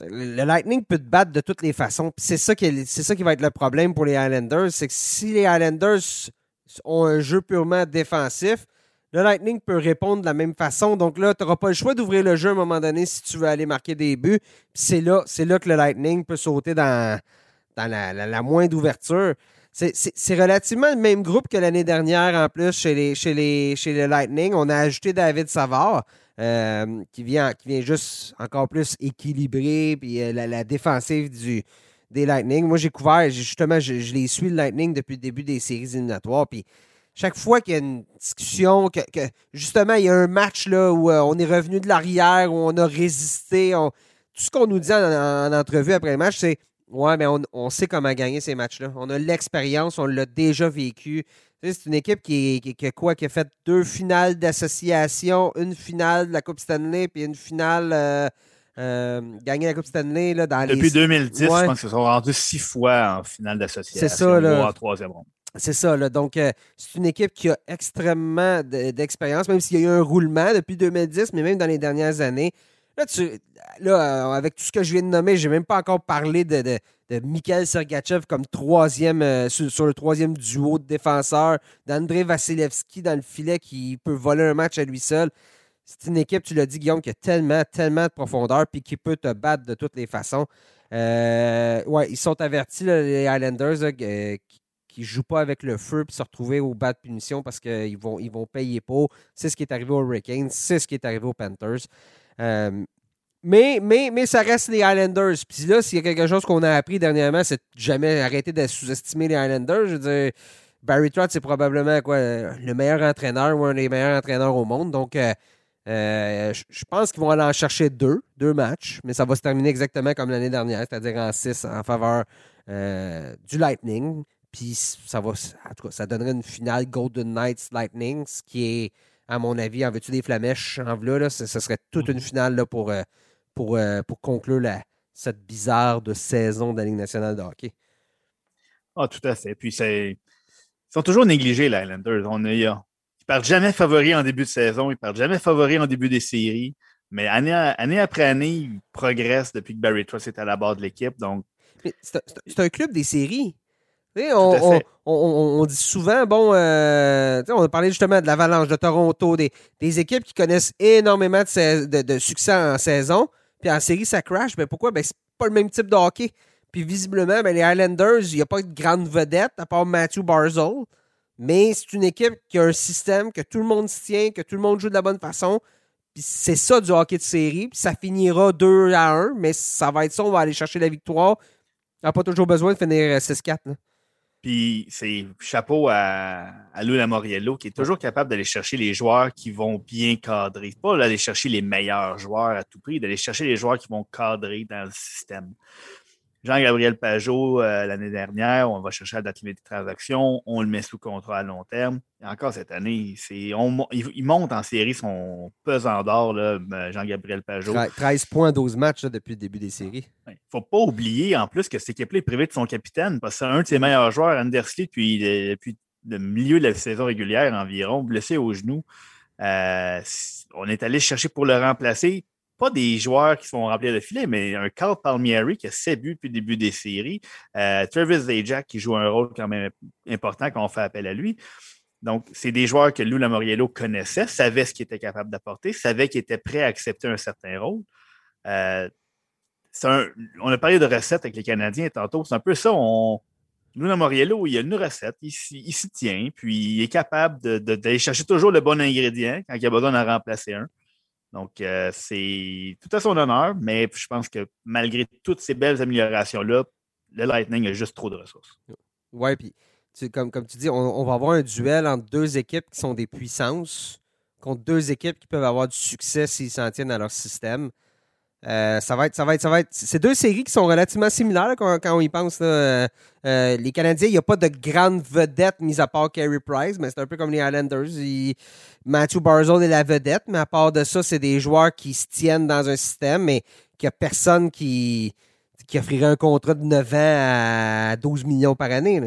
le Lightning peut te battre de toutes les façons. C'est ça, qui, ça qui va être le problème pour les Islanders, c'est que si les Islanders ont un jeu purement défensif, le Lightning peut répondre de la même façon. Donc là, tu n'auras pas le choix d'ouvrir le jeu à un moment donné si tu veux aller marquer des buts. C'est là, là que le Lightning peut sauter dans, la, moindre ouverture. C'est relativement le même groupe que l'année dernière en plus chez les, Lightning. On a ajouté David Savard. Euh, qui, vient, juste encore plus équilibrer puis euh, la, défensive du, des Lightning. Moi, j'ai couvert, justement, je, les suis le Lightning depuis le début des séries éliminatoires. Puis chaque fois qu'il y a une discussion, que, justement, il y a un match là, où euh, on est revenu de l'arrière, où on a résisté, tout ce qu'on nous dit en, entrevue après le match, c'est Ouais, mais on, sait comment gagner ces matchs-là. On a l'expérience, on l'a déjà vécu. c'est une équipe qui, qui, quoi, qui a fait deux finales d'association, une finale de la Coupe Stanley, puis une finale. Euh, euh, gagner la Coupe Stanley là, dans Depuis 2010, je pense qu'ils sont rendus six fois en finale d'association. C'est ça, là. En troisième ronde. C'est ça, là. Donc, euh, c'est une équipe qui a extrêmement d'expérience, même s'il y a eu un roulement depuis 2010, mais même dans les dernières années. Là, tu, là euh, avec tout ce que je viens de nommer, je n'ai même pas encore parlé de, de, Mikhail Sergachev comme troisième, sur, sur, le troisième duo de défenseurs, d'André Vasilevski dans le filet qui peut voler un match à lui seul c'est une équipe, tu l'as dit, Guillaume, qui a tellement, tellement de profondeur puis qui peut te battre de toutes les façons. Euh, ouais, ils sont avertis, les Islanders, euh, qui ne jouent pas avec le feu puis se retrouver au bas de punition parce qu'ils vont, ils vont payer pour. C'est ce qui est arrivé aux Hurricanes, c'est ce qui est arrivé aux Panthers. Euh, mais, mais, mais ça reste les Islanders. Puis là, s'il y a quelque chose qu'on a appris dernièrement, c'est jamais arrêter de sous-estimer les Islanders. Je veux dire, Barry Trotz, c'est probablement quoi, le meilleur entraîneur ou un des meilleurs entraîneurs au monde. Donc, euh, je pense qu'ils vont aller en chercher deux, deux matchs, mais ça va se terminer exactement comme l'année dernière, c'est-à-dire en six en faveur euh, du Lightning. Puis ça va, en tout cas, ça donnerait une finale Golden Knights Lightning, ce qui est, à mon avis, en veux-tu des flamèches en v'là, là, ce, serait toute une finale là, pour, euh, pour, pour conclure la, cette bizarre de saison de la Ligue nationale de hockey. Ah, tout à fait. Puis c'est. Ils sont toujours négligés, les Islanders. On a, partent jamais favoris en début de saison, ils partent jamais favoris en début des séries. Mais année, année après année, ils progressent depuis que Barry Trotz est à la barre de l'équipe. Donc... C'est un, club des séries. On, on, dit souvent, bon, euh, on a parlé justement de l'Avalanche de Toronto, des, des, équipes qui connaissent énormément de, de, succès en saison, puis en série, ça crash. Ben pourquoi? Ben c'est pas le même type de hockey. Puis visiblement, ben, les Islanders, il n'y a pas de grande vedette à part Matthew Barzell. Mais c'est une équipe qui a un système, que tout le monde se tient, que tout le monde joue de la bonne façon. Puis c'est ça du hockey de série. Puis ça finira 2 à 1, mais ça va être ça. On va aller chercher la victoire. On n'a pas toujours besoin de finir 6-4. Puis c'est chapeau à, à Lou Lamoriello qui est toujours capable d'aller chercher les joueurs qui vont bien cadrer. Pas d'aller chercher les meilleurs joueurs à tout prix, d'aller chercher les joueurs qui vont cadrer dans le système. Jean-Gabriel Pajot, euh, l'année dernière, on va chercher la date limite de transaction, on le met sous contrat à long terme. Et encore cette année, c'est, on, il, monte en série son pesant d'or, euh, Jean-Gabriel Pajot. 13 points, 12 matchs depuis le début des séries. Il ne faut pas oublier en plus que cette équipe-là est privée de son capitaine, parce que c'est un de ses meilleurs joueurs, Andersley, depuis, depuis le milieu de la saison régulière environ, blessé au genou. Euh, on est allé chercher pour le remplacer pas des joueurs qui sont remplir le filet, mais un Carl Palmieri qui a 7 buts depuis le début des séries. Euh, Travis Zajac qui joue un rôle quand même important quand on fait appel à lui. Donc, c'est des joueurs que Lou Lamoriello connaissait, savait ce qu'il était capable d'apporter, savait qu'il était prêt à accepter un certain rôle. Euh, on a parlé de recettes avec les Canadiens tantôt. C'est un peu ça. On, Lou Lamoriello, il a une recette, il, s'y tient, puis il est capable d'aller chercher toujours le bon ingrédient quand il a besoin d'en remplacer un. Donc, euh, c'est tout à son honneur, mais je pense que malgré toutes ces belles améliorations-là, le Lightning a juste trop de ressources. Oui, puis comme, comme tu dis, on, va avoir un duel entre deux équipes qui sont des puissances contre deux équipes qui peuvent avoir du succès s'ils s'en tiennent à leur système. Euh, ça va être, ça va être, ça va être. C'est deux séries qui sont relativement similaires quand, on y pense. Euh, euh, les Canadiens, il n'y a pas de grande vedette mis à part Carey Price, mais c'est un peu comme les Islanders. Matthew Barzell est la vedette, mais à part de ça, c'est des joueurs qui se tiennent dans un système, mais qu'il n'y a personne qui, qui offrirait un contrat de 9 ans à 12 millions par année.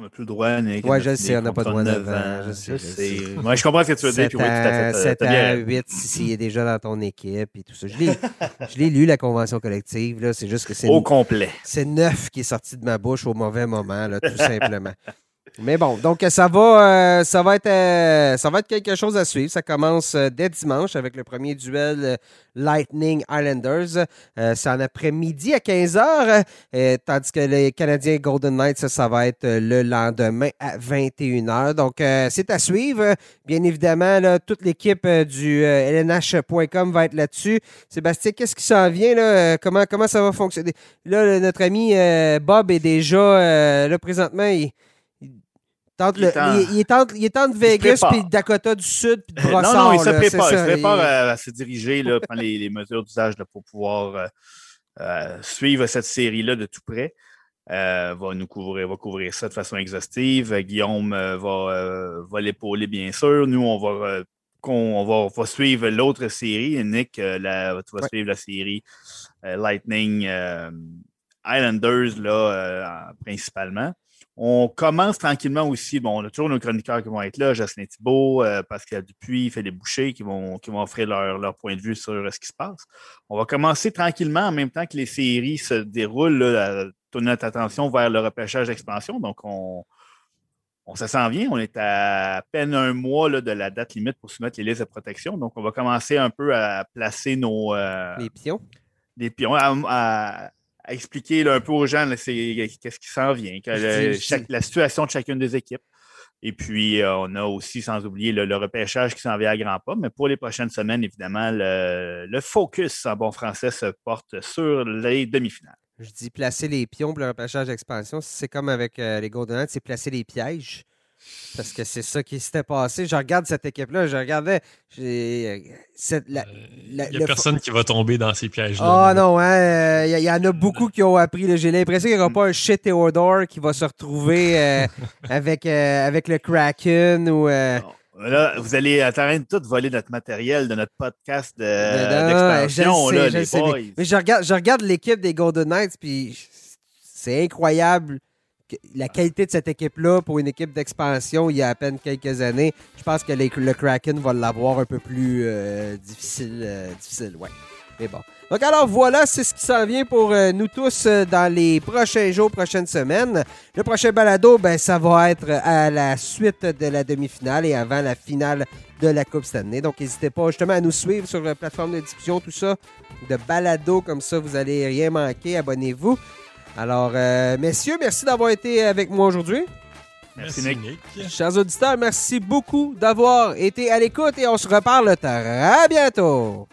On n'a plus le droit. Oui, je sais, on n'a pas le droit 9 ans. Je, sais, je, comprends ce que tu veux dire. Puis oui, tout à fait. 7 ans, 8, s'il est déjà dans ton équipe et tout ça. Je l'ai lu, la convention collective. C'est juste que c'est. Au complet. C'est neuf qui est sorti de ma bouche au mauvais moment, là, tout simplement. Mais bon, donc ça va, euh, ça, va être, euh, ça va être quelque chose à suivre. Ça commence euh, dès dimanche avec le premier duel Lightning Islanders. c'est en après-midi à 15h, tandis que les Canadiens Golden Knights, ça, va être le lendemain à 21h. Donc c'est à suivre. Bien évidemment, toute l'équipe du lnh.com va être là-dessus. Sébastien, qu'est-ce qui s'en vient? Là? Comment, comment ça va fonctionner? Là, notre ami Bob est déjà, là, présentement, il, est entre, il, est entre, Vegas puis Dakota du Sud puis Brossard. non, non, il se prépare. il se prépare à, se diriger, là, prendre les, mesures d'usage pour pouvoir euh, euh, suivre cette série-là de tout près. Euh, va nous couvrir, va couvrir ça de façon exhaustive. Guillaume va, va l'épauler, bien sûr. Nous, on va, on va, suivre l'autre série. Nick, la, tu vas suivre la série Lightning Islanders là, principalement. On commence tranquillement aussi. Bon, on a toujours nos chroniqueurs qui vont être là, Jocelyn Thibault, euh, Pascal Dupuis, Philippe Boucher, qui vont, qui vont offrir leur, point de vue sur euh, ce qui se passe. On va commencer tranquillement en même temps que les séries se déroulent, là, tourner notre attention vers le repêchage d'expansion. Donc, on, on se sent bien. On est à, peine un mois de la date limite pour soumettre les listes de protection. Donc, on va commencer un peu à placer nos. Euh, les pions. Les pions, à, expliquer un peu aux gens qu'est-ce qui s'en vient, la situation de chacune des équipes. Et puis, euh, on a aussi, sans oublier, le, repêchage qui s'en vient à grands pas. Mais pour les prochaines semaines, évidemment, le, focus en bon français se porte sur les demi-finales. Je dis placer les pions pour le repêchage d'expansion. C'est comme avec euh, les Golden Knights, c'est placer les pièges. Parce que c'est ça qui s'était passé. Je regarde cette équipe-là, je regardais. Il n'y euh, a personne qui va tomber dans ces pièges-là. Ah non, il hein, euh, y, en a beaucoup qui ont appris. J'ai l'impression qu'il n'y aura pas un shit Theodore qui va se retrouver euh, avec, avec le Kraken ou. Là, vous allez en de tout voler notre matériel de notre podcast d'expansion, là, les boys. Mais, je regarde, je regarde l'équipe des Golden Knights, puis c'est incroyable la qualité de cette équipe-là pour une équipe d'expansion il y a à peine quelques années, je pense que le Kraken va l'avoir un peu plus euh, difficile. Euh, difficile. Mais bon. Donc alors voilà, c'est ce qui s'en vient pour euh, nous tous dans les prochains jours, prochaines semaines. Le prochain balado, ben, ça va être à la suite de la demi-finale et avant la finale de la Coupe Stanley. Donc n'hésitez pas justement à nous suivre sur la plateforme de diffusion, tout ça, de balado, comme ça vous allez rien manquer. Abonnez-vous. Alors, euh, messieurs, merci d'avoir été avec moi aujourd'hui. Merci, Merci, Nick. Nick. Chers auditeurs, merci beaucoup d'avoir été à l'écoute et on se reparle très bientôt.